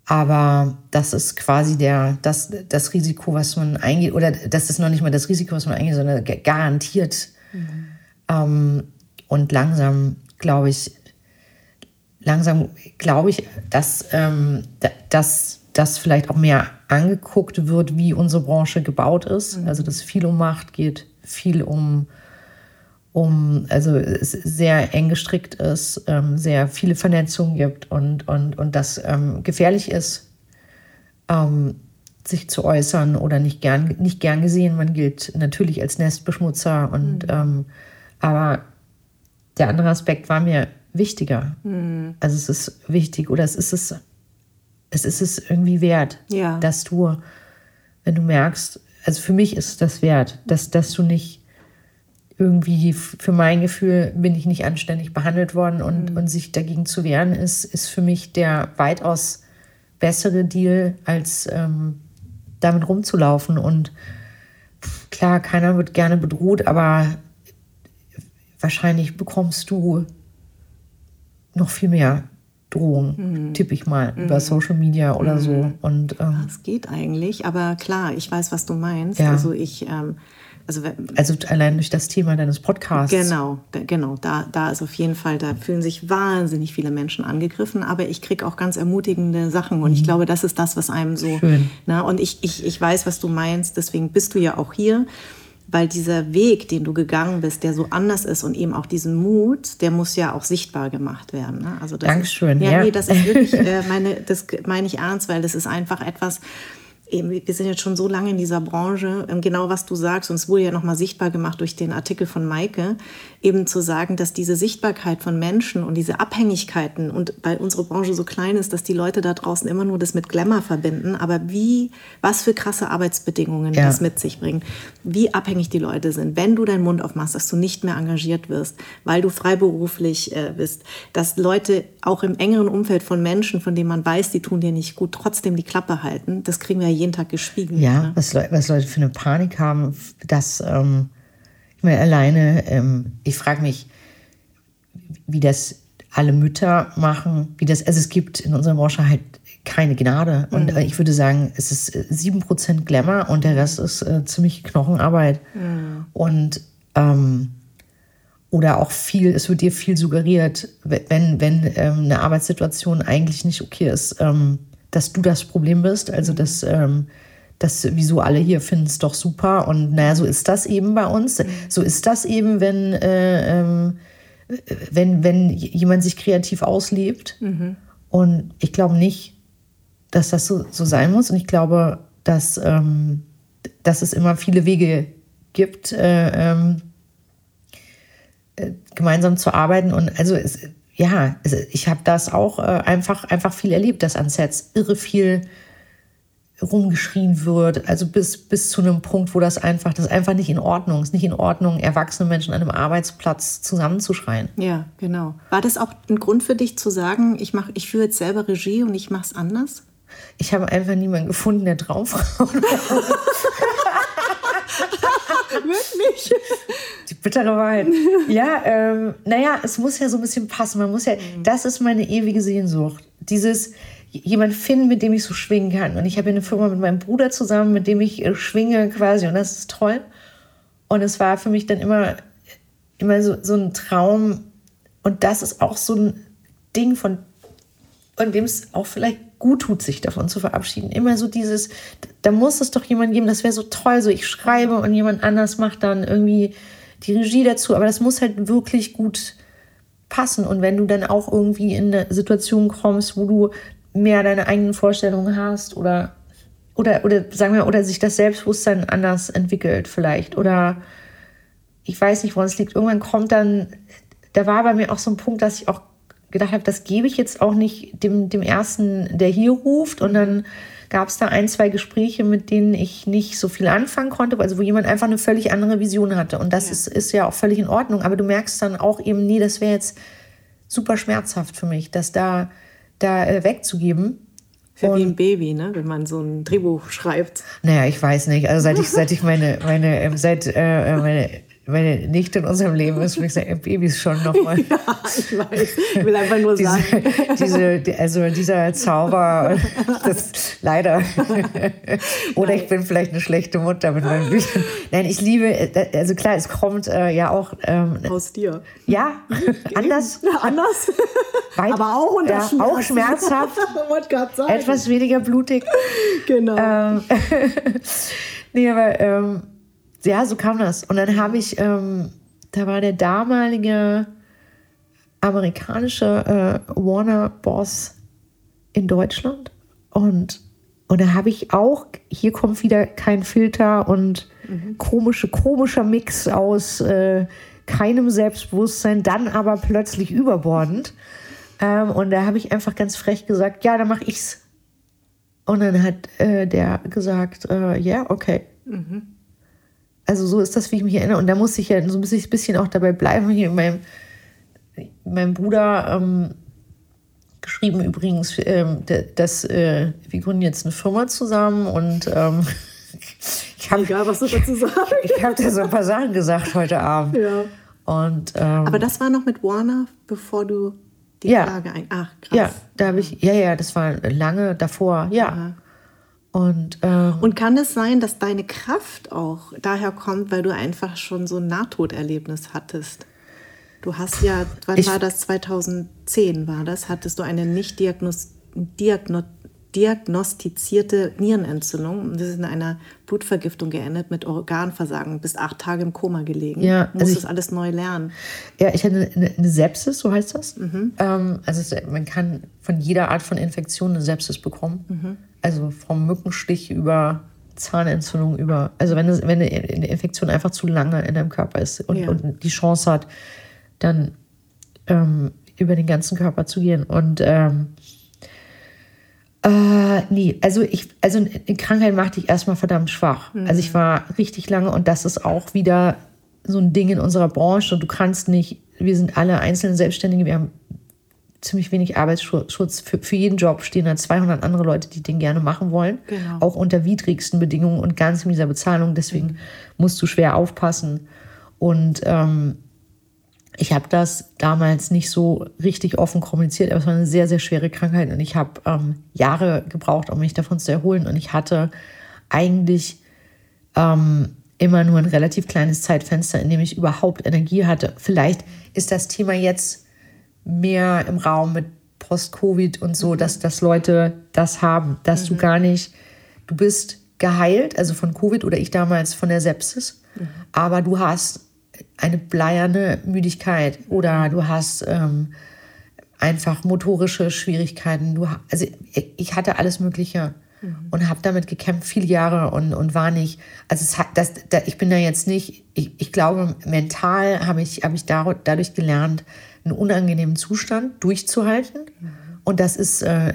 Aber das ist quasi der, das, das Risiko, was man eingeht, oder das ist noch nicht mal das Risiko, was man eingeht, sondern ga- garantiert. Ähm, und langsam, glaube ich, langsam glaube ich, dass, ähm, da- dass das vielleicht auch mehr angeguckt wird, wie unsere Branche gebaut ist. Also dass viel um Macht geht, viel um, um also es sehr eng gestrickt ist, ähm, sehr viele Vernetzungen gibt und, und, und das ähm, gefährlich ist, ähm, sich zu äußern oder nicht gern, nicht gern gesehen. Man gilt natürlich als Nestbeschmutzer und ähm, aber der andere Aspekt war mir wichtiger. Also es ist wichtig oder es ist es, es ist es irgendwie wert, Ja. dass du, wenn du merkst, also für mich ist es das wert, dass, dass du nicht irgendwie für mein Gefühl bin ich nicht anständig behandelt worden und, und sich dagegen zu wehren ist, ist für mich der weitaus bessere Deal, als ähm, damit rumzulaufen. Und klar, keiner wird gerne bedroht, aber wahrscheinlich bekommst du noch viel mehr Drohungen, tippe ich mal, über Social Media oder so. Und ähm, Es geht eigentlich, aber klar, ich weiß, was du meinst. Ja. Also ich, ähm, also also allein durch das Thema deines Podcasts. Genau, da, genau. Da, da ist auf jeden Fall, da fühlen sich wahnsinnig viele Menschen angegriffen, aber ich kriege auch ganz ermutigende Sachen und ich glaube, das ist das, was einem so. Mhm. Schön. Na, und ich, ich, ich weiß, was du meinst, deswegen bist du ja auch hier, weil dieser Weg, den du gegangen bist, der so anders ist und eben auch diesen Mut, der muss ja auch sichtbar gemacht werden. Ne? Also das Dankeschön, Ist, ja, ja. nee, das ist wirklich, [laughs] äh, meine, das meine ich ernst, weil das ist einfach etwas, wir sind jetzt schon so lange in dieser Branche, ähm, genau was du sagst, und es wurde ja nochmal sichtbar gemacht durch den Artikel von Maike, eben zu sagen, dass diese Sichtbarkeit von Menschen und diese Abhängigkeiten und weil unsere Branche so klein ist, dass die Leute da draußen immer nur das mit Glamour verbinden, aber wie, was für krasse Arbeitsbedingungen ja. das mit sich bringt, wie abhängig die Leute sind, wenn du deinen Mund aufmachst, dass du nicht mehr engagiert wirst, weil du freiberuflich äh, bist, dass Leute auch im engeren Umfeld von Menschen, von denen man weiß, die tun dir nicht gut, trotzdem die Klappe halten, das kriegen wir jeden Tag gespiegelt. Ja, ne? was, Le was, Leute für eine Panik haben, dass ähm, ich meine, alleine, ähm, ich frage mich, wie das alle Mütter machen, wie das, also es gibt in unserer Branche halt keine Gnade. Und mhm. ich würde sagen, es ist 7% äh, Glamour und der Rest ist äh, ziemlich Knochenarbeit. Mhm. Und ähm, oder auch viel, es wird dir viel suggeriert, wenn, wenn ähm, eine Arbeitssituation eigentlich nicht okay ist, ähm, dass du das Problem bist. Also dass, ähm, dass wieso alle hier finden es doch super. Und naja, so ist das eben bei uns. So ist das eben, wenn, äh, ähm, wenn, wenn jemand sich kreativ auslebt. Mhm. Und ich glaube nicht, dass das so, so sein muss. Und ich glaube, dass, ähm, dass es immer viele Wege gibt, äh, ähm, äh, gemeinsam zu arbeiten. Und also es, ja, also ich habe das auch äh, einfach, einfach viel erlebt, dass an Sets irre viel rumgeschrien wird, also bis, bis zu einem Punkt, wo das einfach, das ist einfach nicht in Ordnung ist, nicht in Ordnung, erwachsene Menschen an einem Arbeitsplatz zusammenzuschreien. Ja, genau. War das auch ein Grund für dich zu sagen, ich mach, ich führe jetzt selber Regie und ich mache es anders? Ich habe einfach niemanden gefunden, der drauf [laughs] [laughs] Wirklich? Bittere Wahrheit. [laughs] Ja, ähm, naja, es muss ja so ein bisschen passen. Man muss ja, mhm. das ist meine ewige Sehnsucht. Dieses, jemand finden, mit dem ich so schwingen kann. Und ich habe eine Firma mit meinem Bruder zusammen, mit dem ich äh, schwinge quasi. Und das ist toll. Und es war für mich dann immer, immer so, so ein Traum. Und das ist auch so ein Ding, von, von dem es auch vielleicht gut tut, sich davon zu verabschieden. Immer so dieses, da muss es doch jemand geben, das wäre so toll, so ich schreibe und jemand anders macht dann irgendwie die Regie dazu, aber das muss halt wirklich gut passen. Und wenn du dann auch irgendwie in eine Situation kommst, wo du mehr deine eigenen Vorstellungen hast oder oder oder sagen wir oder sich das Selbstbewusstsein anders entwickelt vielleicht oder ich weiß nicht, woran es liegt. Irgendwann kommt dann, da war bei mir auch so ein Punkt, dass ich auch gedacht habe, das gebe ich jetzt auch nicht dem, dem Ersten, der hier ruft. Und dann gab es da ein, zwei Gespräche, mit denen ich nicht so viel anfangen konnte, also wo jemand einfach eine völlig andere Vision hatte. Und das ja. Ist, ist ja auch völlig in Ordnung. Aber du merkst dann auch eben, nee, das wäre jetzt super schmerzhaft für mich, das da, da äh, wegzugeben. Für und, wie ein Baby, ne? wenn man so ein Drehbuch schreibt. Naja, ich weiß nicht. Also seit ich, seit ich meine, meine, ähm, seit äh, meine meine Nichte in unserem Leben ist, würde ich sagen, [laughs] Babys schon nochmal. [laughs] Ja, ich weiß. Ich will einfach nur sagen. Diese, [laughs] diese, also dieser Zauber, das leider. Oder ich bin vielleicht eine schlechte Mutter mit meinen Büchern. Nein, ich liebe, also klar, es kommt äh, ja auch. Ähm, Aus dir. Ja, anders. Ja, anders. Weit, aber auch ja, Auch schmerzhaft. etwas weniger blutig. Genau. Ähm, nee, aber. Ähm, ja, so kam das. Und dann habe ich, ähm, da war der damalige amerikanische äh, Warner-Boss in Deutschland. Und, und da habe ich auch, hier kommt wieder kein Filter und mhm. komische, komischer Mix aus äh, keinem Selbstbewusstsein, dann aber plötzlich überbordend. Ähm, und da habe ich einfach ganz frech gesagt, ja, dann mache ich's. Und dann hat äh, der gesagt, äh, ja, okay. Mhm. Also so ist das, wie ich mich erinnere. Und da muss ich ja so ein bisschen auch dabei bleiben. Hier meinem, meinem Bruder ähm, geschrieben übrigens, ähm, dass äh, wir gründen jetzt eine Firma zusammen und ähm, [laughs] ich habe egal, was du dazu sagst. ich habe dir so ein paar Sachen gesagt heute Abend. Ja. Und, ähm, Aber das war noch mit Warner, bevor du die ja. Frage ein. Ach, krass. Ja, da habe ich, ja, ja, das war lange davor, ja. Aha. Und, ähm, und kann es sein, dass deine Kraft auch daher kommt, weil du einfach schon so ein Nahtoderlebnis hattest? Du hast ja, wann ich, war das? 2010 war das? Hattest du eine nicht diagnos, diagno, diagnostizierte Nierenentzündung. Das ist in einer Blutvergiftung geendet mit Organversagen, bis acht Tage im Koma gelegen. Ja, muss also das alles neu lernen. Ja, ich hatte eine, eine Sepsis, so heißt das. Mhm. Ähm, also man kann von jeder Art von Infektion eine Sepsis bekommen. Mhm. Also vom Mückenstich über Zahnentzündung über, also wenn, es, wenn eine Infektion einfach zu lange in deinem Körper ist und, ja. und die Chance hat, dann ähm, über den ganzen Körper zu gehen. Und ähm, äh, nee, also ich, also eine Krankheit macht dich erstmal verdammt schwach. Mhm. Also ich war richtig lange und das ist auch wieder so ein Ding in unserer Branche. Du kannst nicht, wir sind alle einzelne Selbstständige, wir haben ziemlich wenig Arbeitsschutz. Für, für jeden Job stehen da 200 andere Leute, die den gerne machen wollen. Genau. Auch unter widrigsten Bedingungen und ganz mieser Bezahlung. Deswegen mhm. musst du schwer aufpassen. Und ähm, ich habe das damals nicht so richtig offen kommuniziert, aber es war eine sehr, sehr schwere Krankheit und ich habe ähm, Jahre gebraucht, um mich davon zu erholen. Und ich hatte eigentlich ähm, immer nur ein relativ kleines Zeitfenster, in dem ich überhaupt Energie hatte. Vielleicht ist das Thema jetzt mehr im Raum mit Post-Covid und so, dass, dass Leute das haben, dass mhm. du gar nicht, du bist geheilt, also von Covid oder ich damals von der Sepsis, mhm. aber du hast eine bleierne Müdigkeit oder du hast ähm, einfach motorische Schwierigkeiten. Du, also ich hatte alles Mögliche mhm. und habe damit gekämpft viele Jahre und, und war nicht, also es hat, das, da, ich bin da jetzt nicht, ich, ich glaube, mental habe ich, hab ich dadurch gelernt, einen unangenehmen Zustand durchzuhalten. Mhm. Und das ist, äh,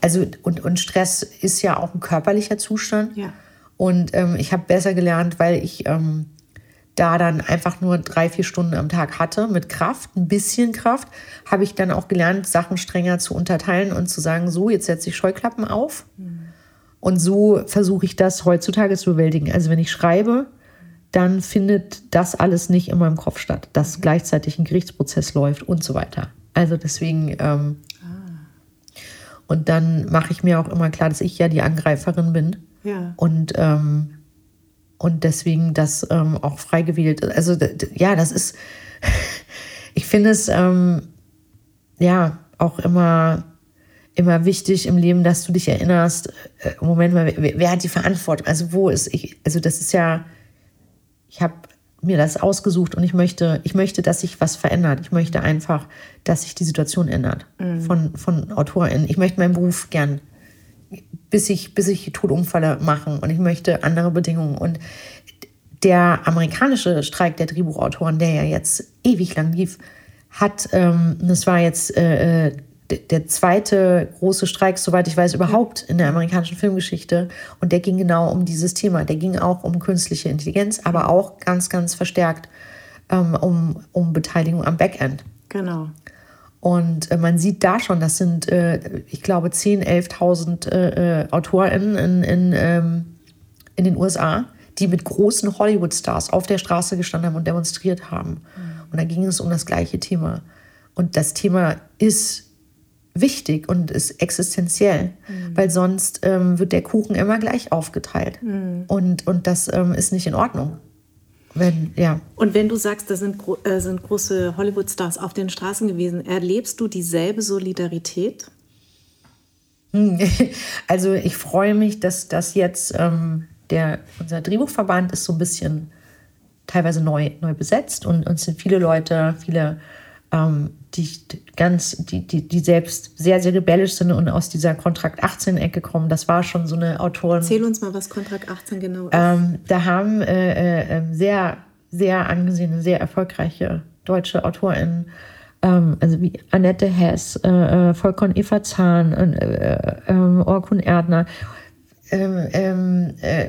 also, und, und Stress ist ja auch ein körperlicher Zustand. Ja. Und ähm, ich habe besser gelernt, weil ich ähm, da dann einfach nur drei, vier Stunden am Tag hatte mit Kraft, ein bisschen Kraft, habe ich dann auch gelernt, Sachen strenger zu unterteilen und zu sagen, so, jetzt setze ich Scheuklappen auf. Mhm. Und so versuche ich das heutzutage zu bewältigen. Also wenn ich schreibe, dann findet das alles nicht in meinem Kopf statt, dass mhm. gleichzeitig ein Gerichtsprozess läuft und so weiter. Also deswegen, ähm, ah. und dann mache ich mir auch immer klar, dass ich ja die Angreiferin bin. Ja. Und ähm, und deswegen das ähm, auch frei gewählt. Also ja, das ist, [laughs] ich finde es ähm, ja auch immer, immer wichtig im Leben, dass du dich erinnerst, äh, Moment mal, wer, wer, hat die Verantwortung? Also wo ist ich, also das ist ja, ich habe mir das ausgesucht und ich möchte, ich möchte, dass sich was verändert. Ich möchte einfach, dass sich die Situation ändert mhm. von, von AutorInnen. Ich möchte meinen Beruf gern bis ich, bis ich Todunfälle machen und ich möchte andere Bedingungen. Und der amerikanische Streik der Drehbuchautoren, der ja jetzt ewig lang lief, hat, ähm, das war jetzt äh, äh der zweite große Streik, soweit ich weiß, überhaupt in der amerikanischen Filmgeschichte. Und der ging genau um dieses Thema. Der ging auch um künstliche Intelligenz, aber auch ganz, ganz verstärkt ähm, um, um Beteiligung am Backend. Genau. Und äh, man sieht da schon, das sind, äh, ich glaube, 10.000, 11.000 äh, äh AutorInnen in, in, ähm, in den USA, die mit großen Hollywood-Stars auf der Straße gestanden haben und demonstriert haben. Mhm. Und da ging es um das gleiche Thema. Und das Thema ist wichtig und ist existenziell, mhm. weil sonst ähm, wird der Kuchen immer gleich aufgeteilt. Mhm. Und, und das ähm, ist nicht in Ordnung. Wenn, ja. Und wenn du sagst, da sind, äh, sind große Hollywood-Stars auf den Straßen gewesen, erlebst du dieselbe Solidarität? Hm. [laughs] Also ich freue mich, dass das jetzt ähm, der, unser Drehbuchverband ist so ein bisschen teilweise neu, neu besetzt und uns sind viele Leute, viele ähm, die ganz, die, die, die selbst sehr, sehr rebellisch sind und aus dieser Kontrakt 18-Ecke kommen. Das war schon so eine Autorin. Erzähl uns mal, was Kontrakt 18 genau ist. Ähm, da haben äh, äh, ähm, sehr, sehr angesehene, sehr erfolgreiche deutsche AutorInnen, ähm, also wie Annette Hess, äh, äh Volkon Eva Zahn, äh, ähm, Orkun Erdner, ähm, äh,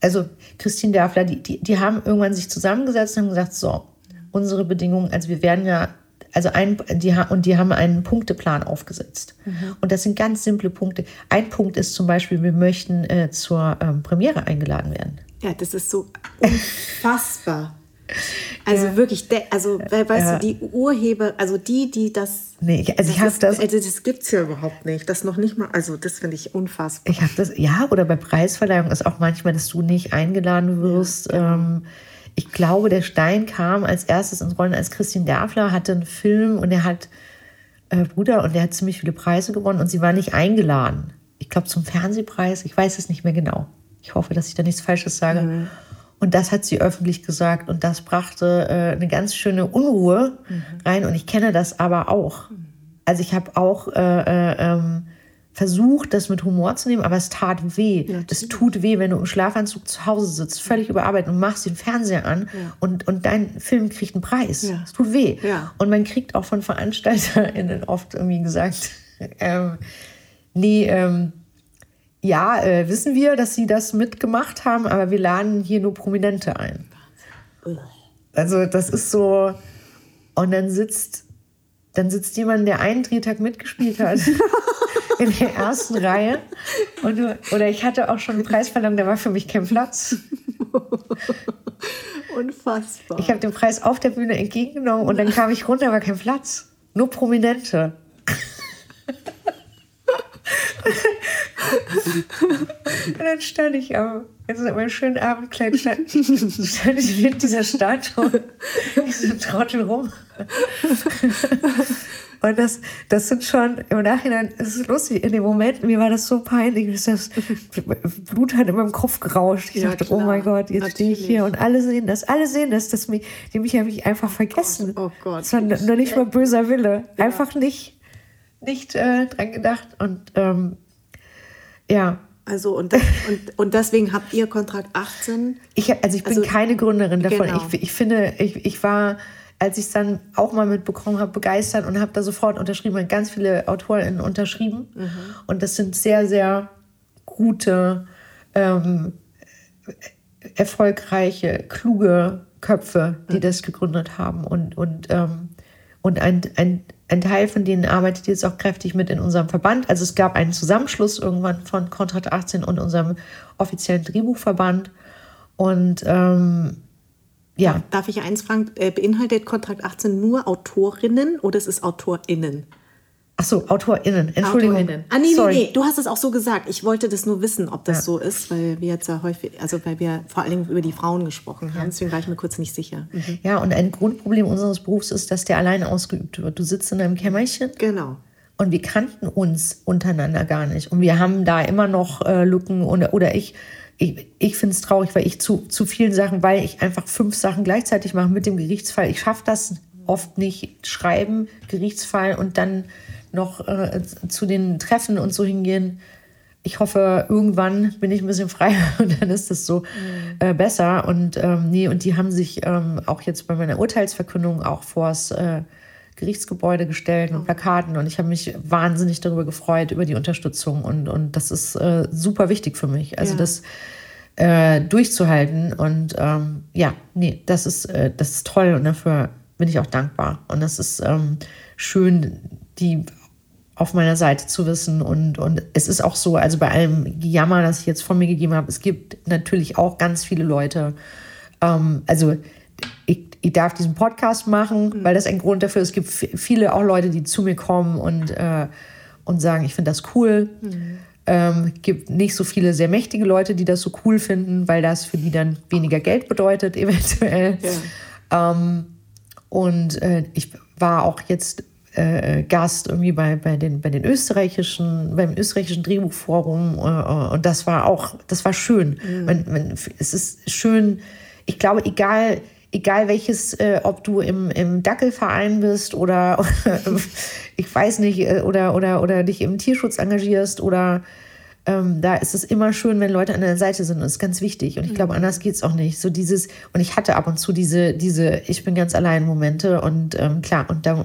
also Christine Derfler, die, die, die haben irgendwann sich zusammengesetzt und haben gesagt, so, unsere Bedingungen, also wir werden ja, also ein, die, und die haben einen Punkteplan aufgesetzt. Mhm. Und das sind ganz simple Punkte. Ein Punkt ist zum Beispiel, wir möchten äh, zur ähm, Premiere eingeladen werden. Ja, das ist so unfassbar. Also ja. wirklich, also weißt ja. du, die Urheber, also die, die das. Nee, also ich habe das. Also das gibt es ja überhaupt nicht. Das noch nicht mal, also das finde ich unfassbar. Ich habe das, ja, oder bei Preisverleihung ist auch manchmal, dass du nicht eingeladen wirst. Ja, genau. ähm, ich glaube, der Stein kam als erstes ins Rollen als Christian Derfler, hatte einen Film und er hat äh, Bruder und der hat ziemlich viele Preise gewonnen und sie war nicht eingeladen. Ich glaube zum Fernsehpreis, ich weiß es nicht mehr genau. Ich hoffe, dass ich da nichts Falsches sage. Mhm. Und das hat sie öffentlich gesagt und das brachte äh, eine ganz schöne Unruhe mhm. rein und ich kenne das aber auch. Mhm. Also ich habe auch äh, äh, ähm, versucht, das mit Humor zu nehmen, aber es tat weh. Ja, es tut weh, wenn du im Schlafanzug zu Hause sitzt, völlig überarbeitet und machst den Fernseher an ja. und, und dein Film kriegt einen Preis. Ja. Es tut weh. Und man kriegt auch von VeranstalterInnen oft irgendwie gesagt, [laughs] ähm, nee, ähm, ja, äh, wissen wir, dass sie das mitgemacht haben, aber wir laden hier nur Prominente ein. Also das ist so, und dann sitzt, dann sitzt jemand, der einen Drehtag mitgespielt hat. [laughs] in der ersten Reihe. Und, oder ich hatte auch schon einen Preisverleihung, da war für mich kein Platz. Unfassbar. Ich habe den Preis auf der Bühne entgegengenommen und dann kam ich runter, war kein Platz. Nur Prominente. [laughs] und dann stand ich am, jetzt in meinem schönen Abendkleid, stand, stand ich mit dieser Statue, ein Trottel rum. Und das, das sind schon, im Nachhinein, es ist lustig, in dem Moment, mir war das so peinlich, das Blut hat in meinem Kopf gerauscht. Ich ja, dachte, klar. oh mein Gott, jetzt stehe ich hier und alle sehen das, alle sehen das, dass mich, die mich habe ich einfach vergessen. Oh Gott. Das war noch nicht mal böser Wille. Ja. Einfach nicht, nicht äh, dran gedacht. Und ähm, ja, also und, das, und, und deswegen habt ihr Kontrakt 18? Ich, also ich bin also, keine Gründerin davon. Genau. Ich, ich finde, ich, ich war als ich es dann auch mal mitbekommen habe, begeistert und habe da sofort unterschrieben. Und ganz viele AutorInnen unterschrieben. Mhm. Und das sind sehr, sehr gute, ähm, erfolgreiche, kluge Köpfe, die mhm. das gegründet haben. Und, und, ähm, und ein, ein, ein Teil von denen arbeitet jetzt auch kräftig mit in unserem Verband. Also es gab einen Zusammenschluss irgendwann von Kontrat 18 und unserem offiziellen Drehbuchverband. Und ähm, ja. Darf ich eins fragen? Äh, beinhaltet Kontrakt 18 nur Autorinnen oder ist es AutorInnen? Ach so, AutorInnen. Entschuldigung. AutorInnen. Ah, nee, Sorry. nee, nee. Du hast es auch so gesagt. Ich wollte das nur wissen, ob das ja. so ist, weil wir jetzt ja häufig, also weil wir vor allem über die Frauen gesprochen haben. Deswegen war ich mir kurz nicht sicher. Mhm. Ja, und ein Grundproblem unseres Berufs ist, dass der alleine ausgeübt wird. Du sitzt in einem Kämmerchen. Genau. Und wir kannten uns untereinander gar nicht. Und wir haben da immer noch äh, Lücken oder, oder ich ich, ich finde es traurig, weil ich zu, zu vielen Sachen, weil ich einfach fünf Sachen gleichzeitig mache mit dem Gerichtsfall. Ich schaffe das oft nicht. Schreiben, Gerichtsfall und dann noch äh, zu den Treffen und so hingehen. Ich hoffe, irgendwann bin ich ein bisschen freier [laughs] und dann ist das so mhm. äh, besser. Und ähm, nee, und die haben sich ähm, auch jetzt bei meiner Urteilsverkündung auch vors äh, Gerichtsgebäude gestellt mit Plakaten und ich habe mich wahnsinnig darüber gefreut, über die Unterstützung und, und das ist äh, super wichtig für mich. Also ja. das äh, durchzuhalten und ähm, ja, nee, das ist, äh, das ist toll und dafür bin ich auch dankbar. Und das ist ähm, schön, die auf meiner Seite zu wissen. Und, und es ist auch so, also bei allem Jammer, das ich jetzt von mir gegeben habe, es gibt natürlich auch ganz viele Leute, ähm, also ich ich darf diesen Podcast machen, mhm. weil das ein Grund dafür ist. Es gibt viele auch Leute, die zu mir kommen und, äh, und sagen, ich finde das cool. Mhm. Ähm, gibt nicht so viele sehr mächtige Leute, die das so cool finden, weil das für die dann weniger Geld bedeutet, [laughs] eventuell. Ja. Ähm, und äh, ich war auch jetzt äh, Gast irgendwie bei, bei, den, bei den österreichischen, beim österreichischen Drehbuchforum äh, und das war auch, das war schön. Mhm. Man, man, es ist schön, ich glaube, egal egal welches, äh, ob du im, im Dackelverein bist oder, [laughs] ich weiß nicht, äh, oder, oder, oder dich im Tierschutz engagierst oder ähm, da ist es immer schön, wenn Leute an der Seite sind. Das ist ganz wichtig. Und ich glaube, mhm. anders geht es auch nicht. So dieses, und ich hatte ab und zu diese, diese, ich bin ganz allein Momente und ähm, klar, und da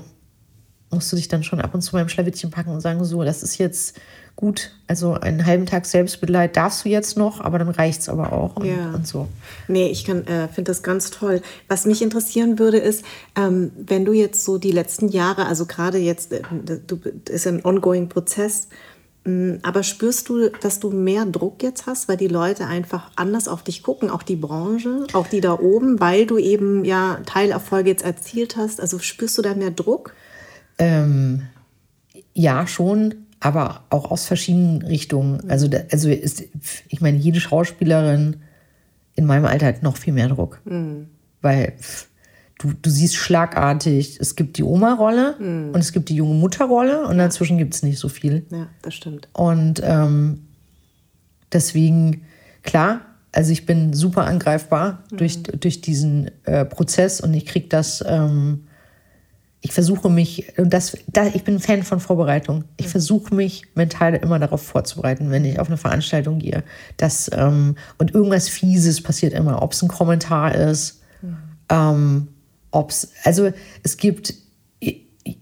musst du dich dann schon ab und zu beim Schlawittchen packen und sagen, so, das ist jetzt gut, also einen halben Tag Selbstmitleid darfst du jetzt noch, aber dann reicht es aber auch und, ja. und, so. Nee, ich äh, finde das ganz toll. Was mich interessieren würde, ist, ähm, wenn du jetzt so die letzten Jahre, also gerade jetzt, äh, du ist ein ongoing Prozess, mh, aber spürst du, dass du mehr Druck jetzt hast, weil die Leute einfach anders auf dich gucken, auch die Branche, auch die da oben, weil du eben ja Teilerfolge jetzt erzielt hast? Also spürst du da mehr Druck? Ähm, ja, schon aber auch aus verschiedenen Richtungen. Also, also ist, ich meine, jede Schauspielerin in meinem Alter hat noch viel mehr Druck. Mhm. Weil du, du siehst schlagartig, es gibt die Oma-Rolle Hm. und es gibt die junge Mutter-Rolle und dazwischen gibt es nicht so viel. Ja, das stimmt. Und ähm, deswegen, klar, also ich bin super angreifbar durch, durch diesen äh, Prozess und ich kriege das, ähm, ich versuche mich, und das, da, ich bin ein Fan von Vorbereitung. Ich versuche mich mental immer darauf vorzubereiten, wenn ich auf eine Veranstaltung gehe. Dass, ähm, und irgendwas Fieses passiert immer, ob es ein Kommentar ist, ähm, ob es, also es gibt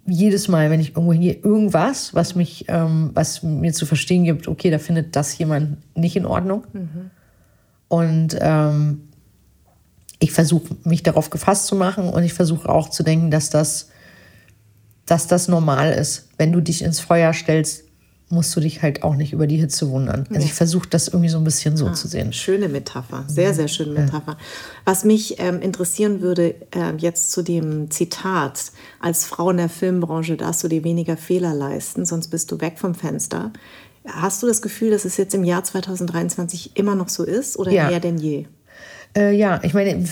jedes Mal, wenn ich irgendwo hingehe, irgendwas, was mich, ähm, was mir zu verstehen gibt, okay, da findet das jemand nicht in Ordnung. Und ähm, ich versuche mich darauf gefasst zu machen und ich versuche auch zu denken, dass das, dass das normal ist. Wenn du dich ins Feuer stellst, musst du dich halt auch nicht über die Hitze wundern. Also ich versuche das irgendwie so ein bisschen so zu sehen. Schöne Metapher, sehr, sehr schöne Metapher. Was mich ähm, interessieren würde, ähm, jetzt zu dem Zitat, als Frau in der Filmbranche darfst du dir weniger Fehler leisten, sonst bist du weg vom Fenster. Hast du das Gefühl, dass es jetzt im Jahr 2023 immer noch so ist oder Ja. mehr denn je? Äh, ja, ich meine,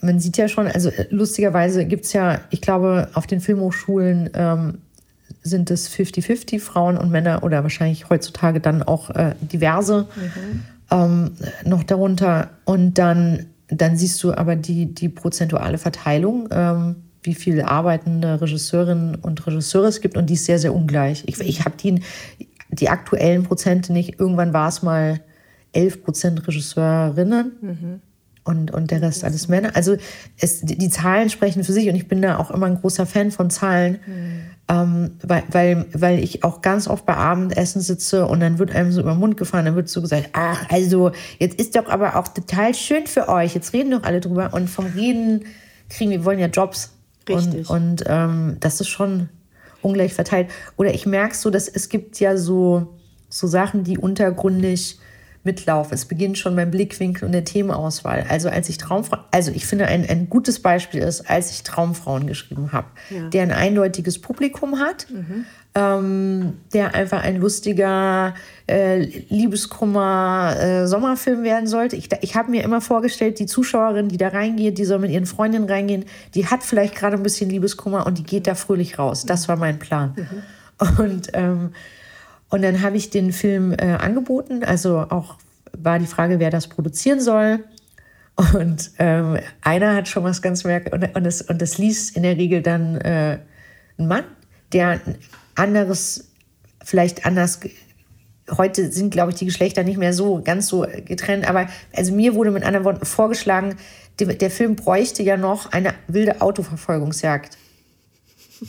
man sieht ja schon, also äh, lustigerweise gibt es ja, ich glaube, auf den Filmhochschulen ähm, sind es 50-50 Frauen und Männer oder wahrscheinlich heutzutage dann auch äh, diverse ähm, noch darunter. Und dann, dann siehst du aber die, die prozentuale Verteilung, ähm, wie viele arbeitende Regisseurinnen und Regisseure es gibt und die ist sehr, sehr ungleich. Ich, ich habe die, die aktuellen Prozente nicht. Irgendwann war es mal 11 Prozent Regisseurinnen und, und der Rest alles Männer. Also es, die, Zahlen sprechen für sich und ich bin da auch immer ein großer Fan von Zahlen, ähm, weil, weil, weil ich auch ganz oft bei Abendessen sitze und dann wird einem so über den Mund gefahren, dann wird so gesagt, ach, also jetzt ist doch aber auch total schön für euch, jetzt reden doch alle drüber und vom Reden kriegen wir wollen ja Jobs. Richtig. Und, und ähm, das ist schon ungleich verteilt. Oder ich merke so, dass es gibt ja so, so Sachen, die untergründig mitlaufen. Es beginnt schon beim Blickwinkel und der Themenauswahl. Also als ich Traumfrauen, also ich finde ein, ein gutes Beispiel ist, als ich Traumfrauen geschrieben habe, Ja. der ein eindeutiges Publikum hat, ähm, der einfach ein lustiger äh, Liebeskummer äh, Sommerfilm werden sollte. Ich, ich habe mir immer vorgestellt, die Zuschauerin, die da reingeht, die soll mit ihren Freundinnen reingehen, die hat vielleicht gerade ein bisschen Liebeskummer und die geht da fröhlich raus. Das war mein Plan. Und ähm, und dann habe ich den Film äh, angeboten. Also auch war die Frage, wer das produzieren soll. Und ähm, einer hat schon was ganz merkwürdiges. Und, und, das, und das liest in der Regel dann äh, ein Mann, der ein anderes, vielleicht anders. Heute sind, glaube ich, die Geschlechter nicht mehr so ganz so getrennt. Aber also mir wurde mit anderen Worten vorgeschlagen, der, der Film bräuchte ja noch eine wilde Autoverfolgungsjagd,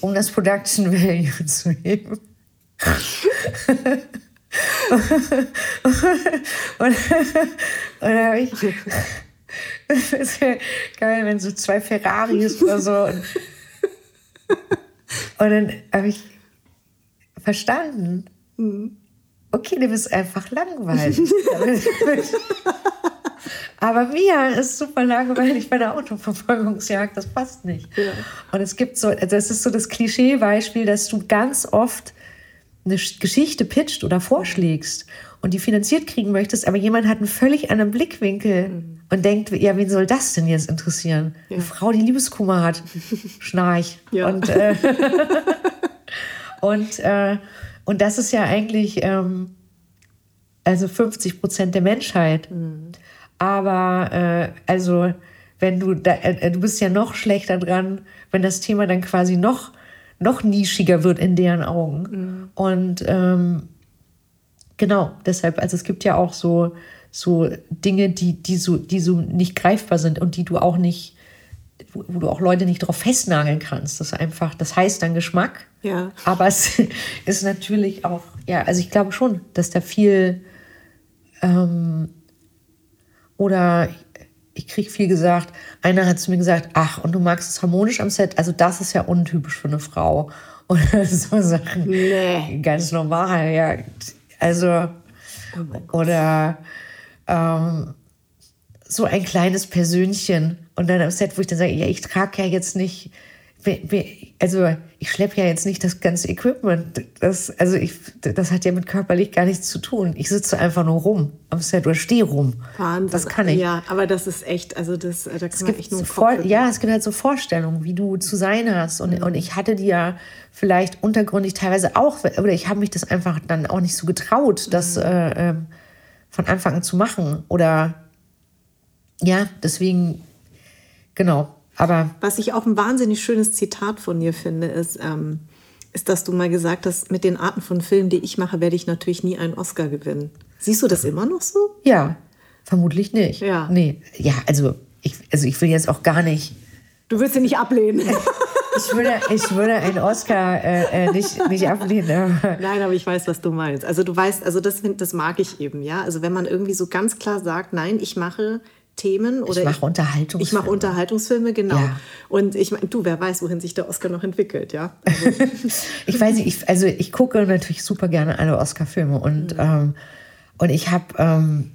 um das Production Value [laughs] zu heben. Und, und dann habe ich. Das wäre geil, wenn so zwei Ferraris oder so. Und, und dann habe ich verstanden. Okay, du bist einfach langweilig. Aber Mia ist super langweilig bei der Autoverfolgungsjagd, das passt nicht. Und es gibt so, das ist so das Klischeebeispiel, dass du ganz oft eine Sch- Geschichte pitcht oder vorschlägst und die finanziert kriegen möchtest, aber jemand hat einen völlig anderen Blickwinkel und denkt, ja, wen soll das denn jetzt interessieren? Eine Frau, die Liebeskummer hat. [laughs] Schnarch. Ja. Und, äh, [laughs] und, äh, und das ist ja eigentlich ähm, also 50 Prozent der Menschheit. Aber äh, also, wenn du da, äh, du bist ja noch schlechter dran, wenn das Thema dann quasi noch, noch nischiger wird in deren Augen. Und ähm, genau, deshalb, also es gibt ja auch so, so Dinge, die, die, so, die so nicht greifbar sind und die du auch nicht, wo, wo du auch Leute nicht drauf festnageln kannst. Das ist einfach, das heißt dann Geschmack. Ja. Aber es [laughs] ist natürlich auch, ja, also ich glaube schon, dass da viel ähm, oder ich kriege viel gesagt, einer hat zu mir gesagt, ach, und du magst es harmonisch am Set, also das ist ja untypisch für eine Frau. [laughs] Oder so Sachen. Nee. Ganz normal, ja. Also, oder ähm, so ein kleines Persönchen. Und dann am Set, wo ich dann sage, ja, ich trage ja jetzt nicht also ich schleppe ja jetzt nicht das ganze Equipment. Das, also ich, das hat ja mit körperlich gar nichts zu tun. Ich sitze einfach nur rum am Set oder stehe rum. Wahnsinn. Das kann ich. Ja, aber das ist echt, also das, da kann es man gibt echt nur Vor Ja, es gibt halt so Vorstellungen, wie du zu sein hast. Und, mhm. und ich hatte die ja vielleicht untergründig teilweise auch, oder ich habe mich das einfach dann auch nicht so getraut, das mhm. äh, ähm, von Anfang an zu machen. Oder ja, deswegen, genau. Aber Was ich auch ein wahnsinnig schönes Zitat von dir finde, ist, ähm, ist, dass du mal gesagt hast, mit den Arten von Filmen, die ich mache, werde ich natürlich nie einen Oscar gewinnen. Siehst du das immer noch so? Ja, vermutlich nicht. Ja. Nee, ja, also ich, also ich will jetzt auch gar nicht. Du willst ihn nicht ablehnen. [laughs] ich würde, ich würde einen Oscar äh, äh nicht, nicht ablehnen. Nein, aber ich weiß, was du meinst. Also du weißt, also das, das mag ich eben, ja. Also wenn man irgendwie so ganz klar sagt, nein, ich mache Themen oder ich mache Unterhaltungsfilme. Ich mache Unterhaltungsfilme, genau. Ja. Und ich meine, du, wer weiß, wohin sich der Oscar noch entwickelt, ja? [laughs] Also. ich weiß nicht, ich, also ich gucke natürlich super gerne alle Oscar-Filme und, mhm. ähm, und ich habe ähm,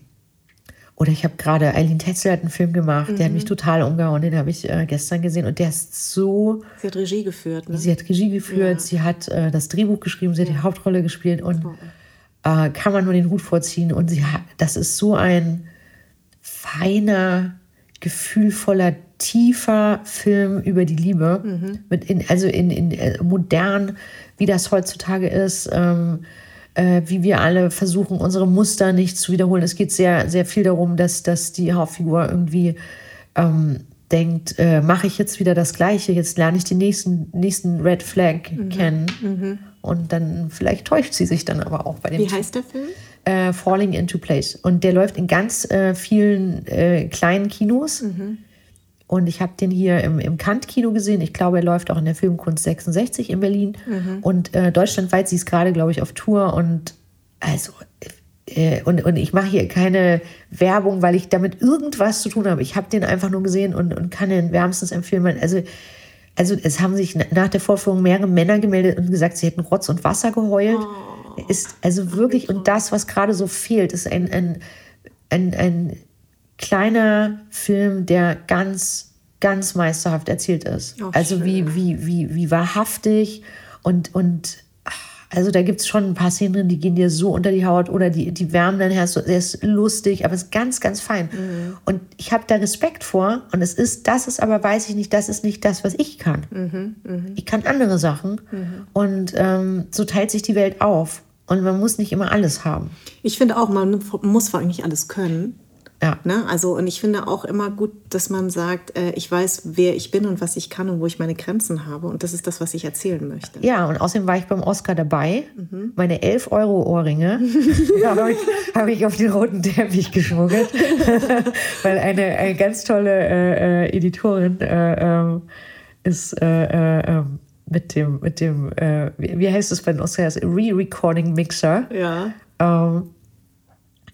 oder ich habe gerade, Eileen Tetzel hat einen Film gemacht, mhm. der hat mich mhm. total umgehauen, den habe ich äh, gestern gesehen und der ist so... Sie hat Regie geführt, ne? Sie hat Regie geführt, ja. sie hat äh, das Drehbuch geschrieben, sie hat die Hauptrolle gespielt und äh, kann man nur den Hut vorziehen und sie hat, das ist so ein feiner, gefühlvoller, tiefer Film über die Liebe. Mhm. Mit in, also in, in äh, modern, wie das heutzutage ist, ähm, äh, wie wir alle versuchen, unsere Muster nicht zu wiederholen. Es geht sehr, sehr viel darum, dass, dass die Hauptfigur irgendwie ähm, denkt, äh, mache ich jetzt wieder das Gleiche, jetzt lerne ich den nächsten, nächsten Red Flag mhm. kennen. Mhm. Und dann vielleicht täuscht sie sich dann aber auch bei dem. Wie heißt der Film? Äh, Falling into Place. Und der läuft in ganz äh, vielen äh, kleinen Kinos. Mhm. Und ich habe den hier im, im Kant-Kino gesehen. Ich glaube, er läuft auch in der Filmkunst 66 in Berlin. Mhm. Und äh, deutschlandweit sie ist gerade, glaube ich, auf Tour. Und also äh, und, und ich mache hier keine Werbung, weil ich damit irgendwas zu tun habe. Ich habe den einfach nur gesehen und, und kann den wärmstens empfehlen. Also, also es haben sich nach der Vorführung mehrere Männer gemeldet und gesagt, sie hätten Rotz und Wasser geheult. Oh ist also wirklich, und das, was gerade so fehlt, ist ein, ein, ein, ein kleiner Film, der ganz, ganz meisterhaft erzählt ist. Oh, also wie, wie, wie, wie wahrhaftig und, und also da gibt es schon ein paar Szenen drin, die gehen dir so unter die Haut oder die, die wärmen dein Herz. Der ist lustig, aber es ist ganz, ganz fein. Mhm. Und ich habe da Respekt vor. Und es ist, das ist aber, weiß ich nicht, das ist nicht das, was ich kann. Mhm. Mhm. Ich kann andere Sachen. Mhm. Und ähm, so teilt sich die Welt auf. Und man muss nicht immer alles haben. Ich finde auch, man muss vor allem nicht alles können. Ja. Ne? Also, und ich finde auch immer gut, dass man sagt, äh, ich weiß, wer ich bin und was ich kann und wo ich meine Grenzen habe. Und das ist das, was ich erzählen möchte. Ja, und außerdem war ich beim Oscar dabei. Mhm. Meine 11 Euro Ohrringe [laughs] habe ich, hab ich auf den roten Teppich geschmuggelt. [laughs] Weil eine, eine ganz tolle äh, äh Editorin äh, ähm, ist äh, äh ähm, mit dem, mit dem äh, wie heißt es bei den Oscars? Re-Recording Mixer. Ja. Ähm,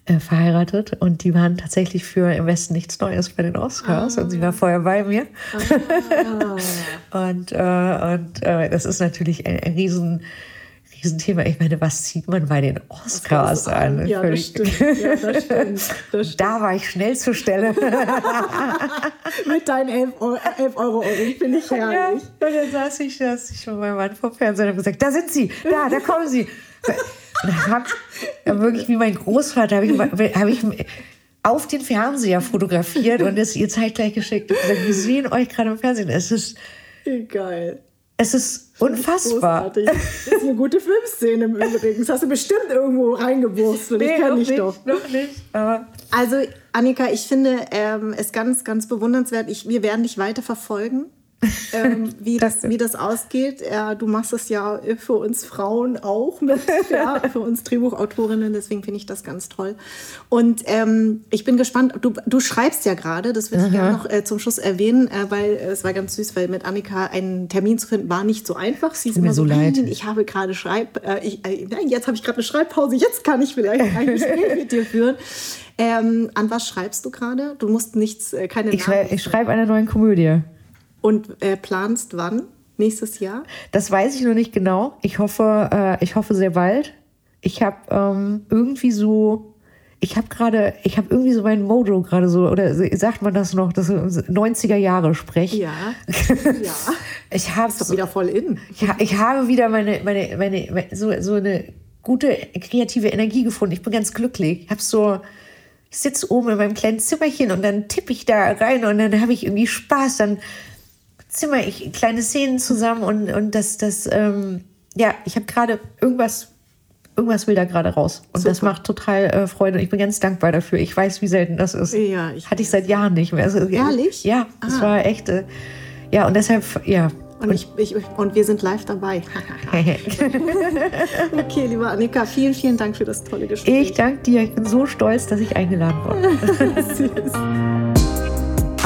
äh, verheiratet und die waren tatsächlich für im Westen nichts Neues bei den Oscars ah. und sie war vorher bei mir. Ah. [laughs] und äh, und äh, das ist natürlich ein, ein riesen Riesenthema. Ich meine, was sieht man bei den Oscars an? Ja, das stimmt. Ja, das [laughs] stimmt. Das stimmt. Da war ich schnell zur Stelle. [laughs] Mit deinen 11 Euro, 11 Euro finde ich herrlich. Ja, und dann saß ich, saß ich schon bei Mann vor Fernsehen und habe gesagt, da sind sie, da, da kommen sie. Und habe hab wirklich wie mein Großvater, habe ich, hab ich auf den Fernseher fotografiert und es ihr zeitgleich geschickt und gesagt, wir sehen euch gerade im Fernsehen. Es ist geil. Es ist unfassbar. Das ist eine gute Filmszene im Übrigen. Das hast du bestimmt irgendwo reingewurstet. Nee, ich kenne dich doch. Noch nicht. Aber also, Annika, ich finde ähm, es ganz, ganz bewundernswert. Ich, wir werden dich weiter verfolgen ähm, [laughs] wie, das, wie das ausgeht. Ja, du machst es ja für uns Frauen auch mit, [laughs] ja, für uns Drehbuchautorinnen, deswegen finde ich das ganz toll. Und ähm, ich bin gespannt, du, du schreibst ja gerade, das würde ich gerne noch äh, zum Schluss erwähnen, äh, weil äh, es war ganz süß, weil mit Annika einen Termin zu finden war nicht so einfach. Sie ist immer so, leid. ich habe gerade Schreib, äh, ich, äh, nein, jetzt habe ich gerade eine Schreibpause, jetzt kann ich vielleicht ein Gespräch [laughs] mit dir führen. Ähm, an was schreibst du gerade? Du musst nichts, äh, keine Ich, schrei ich schreibe eine neue Komödie. Und äh, planst wann? Nächstes Jahr? Das weiß ich noch nicht genau. Ich hoffe, äh, ich hoffe sehr bald. Ich habe ähm, irgendwie so ich habe gerade, ich habe irgendwie so meinen Mojo gerade so, oder sagt man das noch, das 90er Jahre Sprech. Ja. ja. [laughs] ich habe doch wieder voll in. Ich, ich habe wieder meine, meine, meine, so, so eine gute kreative Energie gefunden. Ich bin ganz glücklich. Ich habe so, ich sitze oben in meinem kleinen Zimmerchen und dann tippe ich da rein und dann habe ich irgendwie Spaß. Dann zimmer ich kleine Szenen zusammen und, und das, das, ähm, ja, ich habe gerade irgendwas irgendwas will da gerade raus. Und Super. das macht total äh, Freude. Und ich bin ganz dankbar dafür. Ich weiß, wie selten das ist. Ja, ich Hatte ich seit Jahren nicht mehr. Also, Ehrlich? Ja, das ah. war echt. Äh, ja, und deshalb, ja. Und, ich, ich, und wir sind live dabei. [laughs] okay, liebe Annika, vielen, vielen Dank für das tolle Gespräch. Ich danke dir. Ich bin so stolz, dass ich eingeladen wurde. [laughs] [laughs]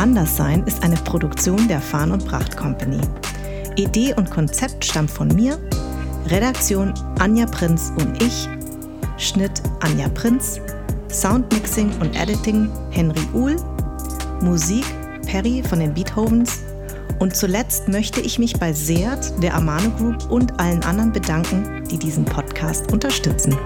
Anderssein ist eine Produktion der Farn und Pracht Company. Idee und Konzept stammt von mir, Redaktion Anja Prinz und ich, Schnitt Anja Prinz, Soundmixing und Editing Henry Uhl, Musik Perry von den Beethovens und zuletzt möchte ich mich bei Seat, der Amano Group und allen anderen bedanken, die diesen Podcast unterstützen.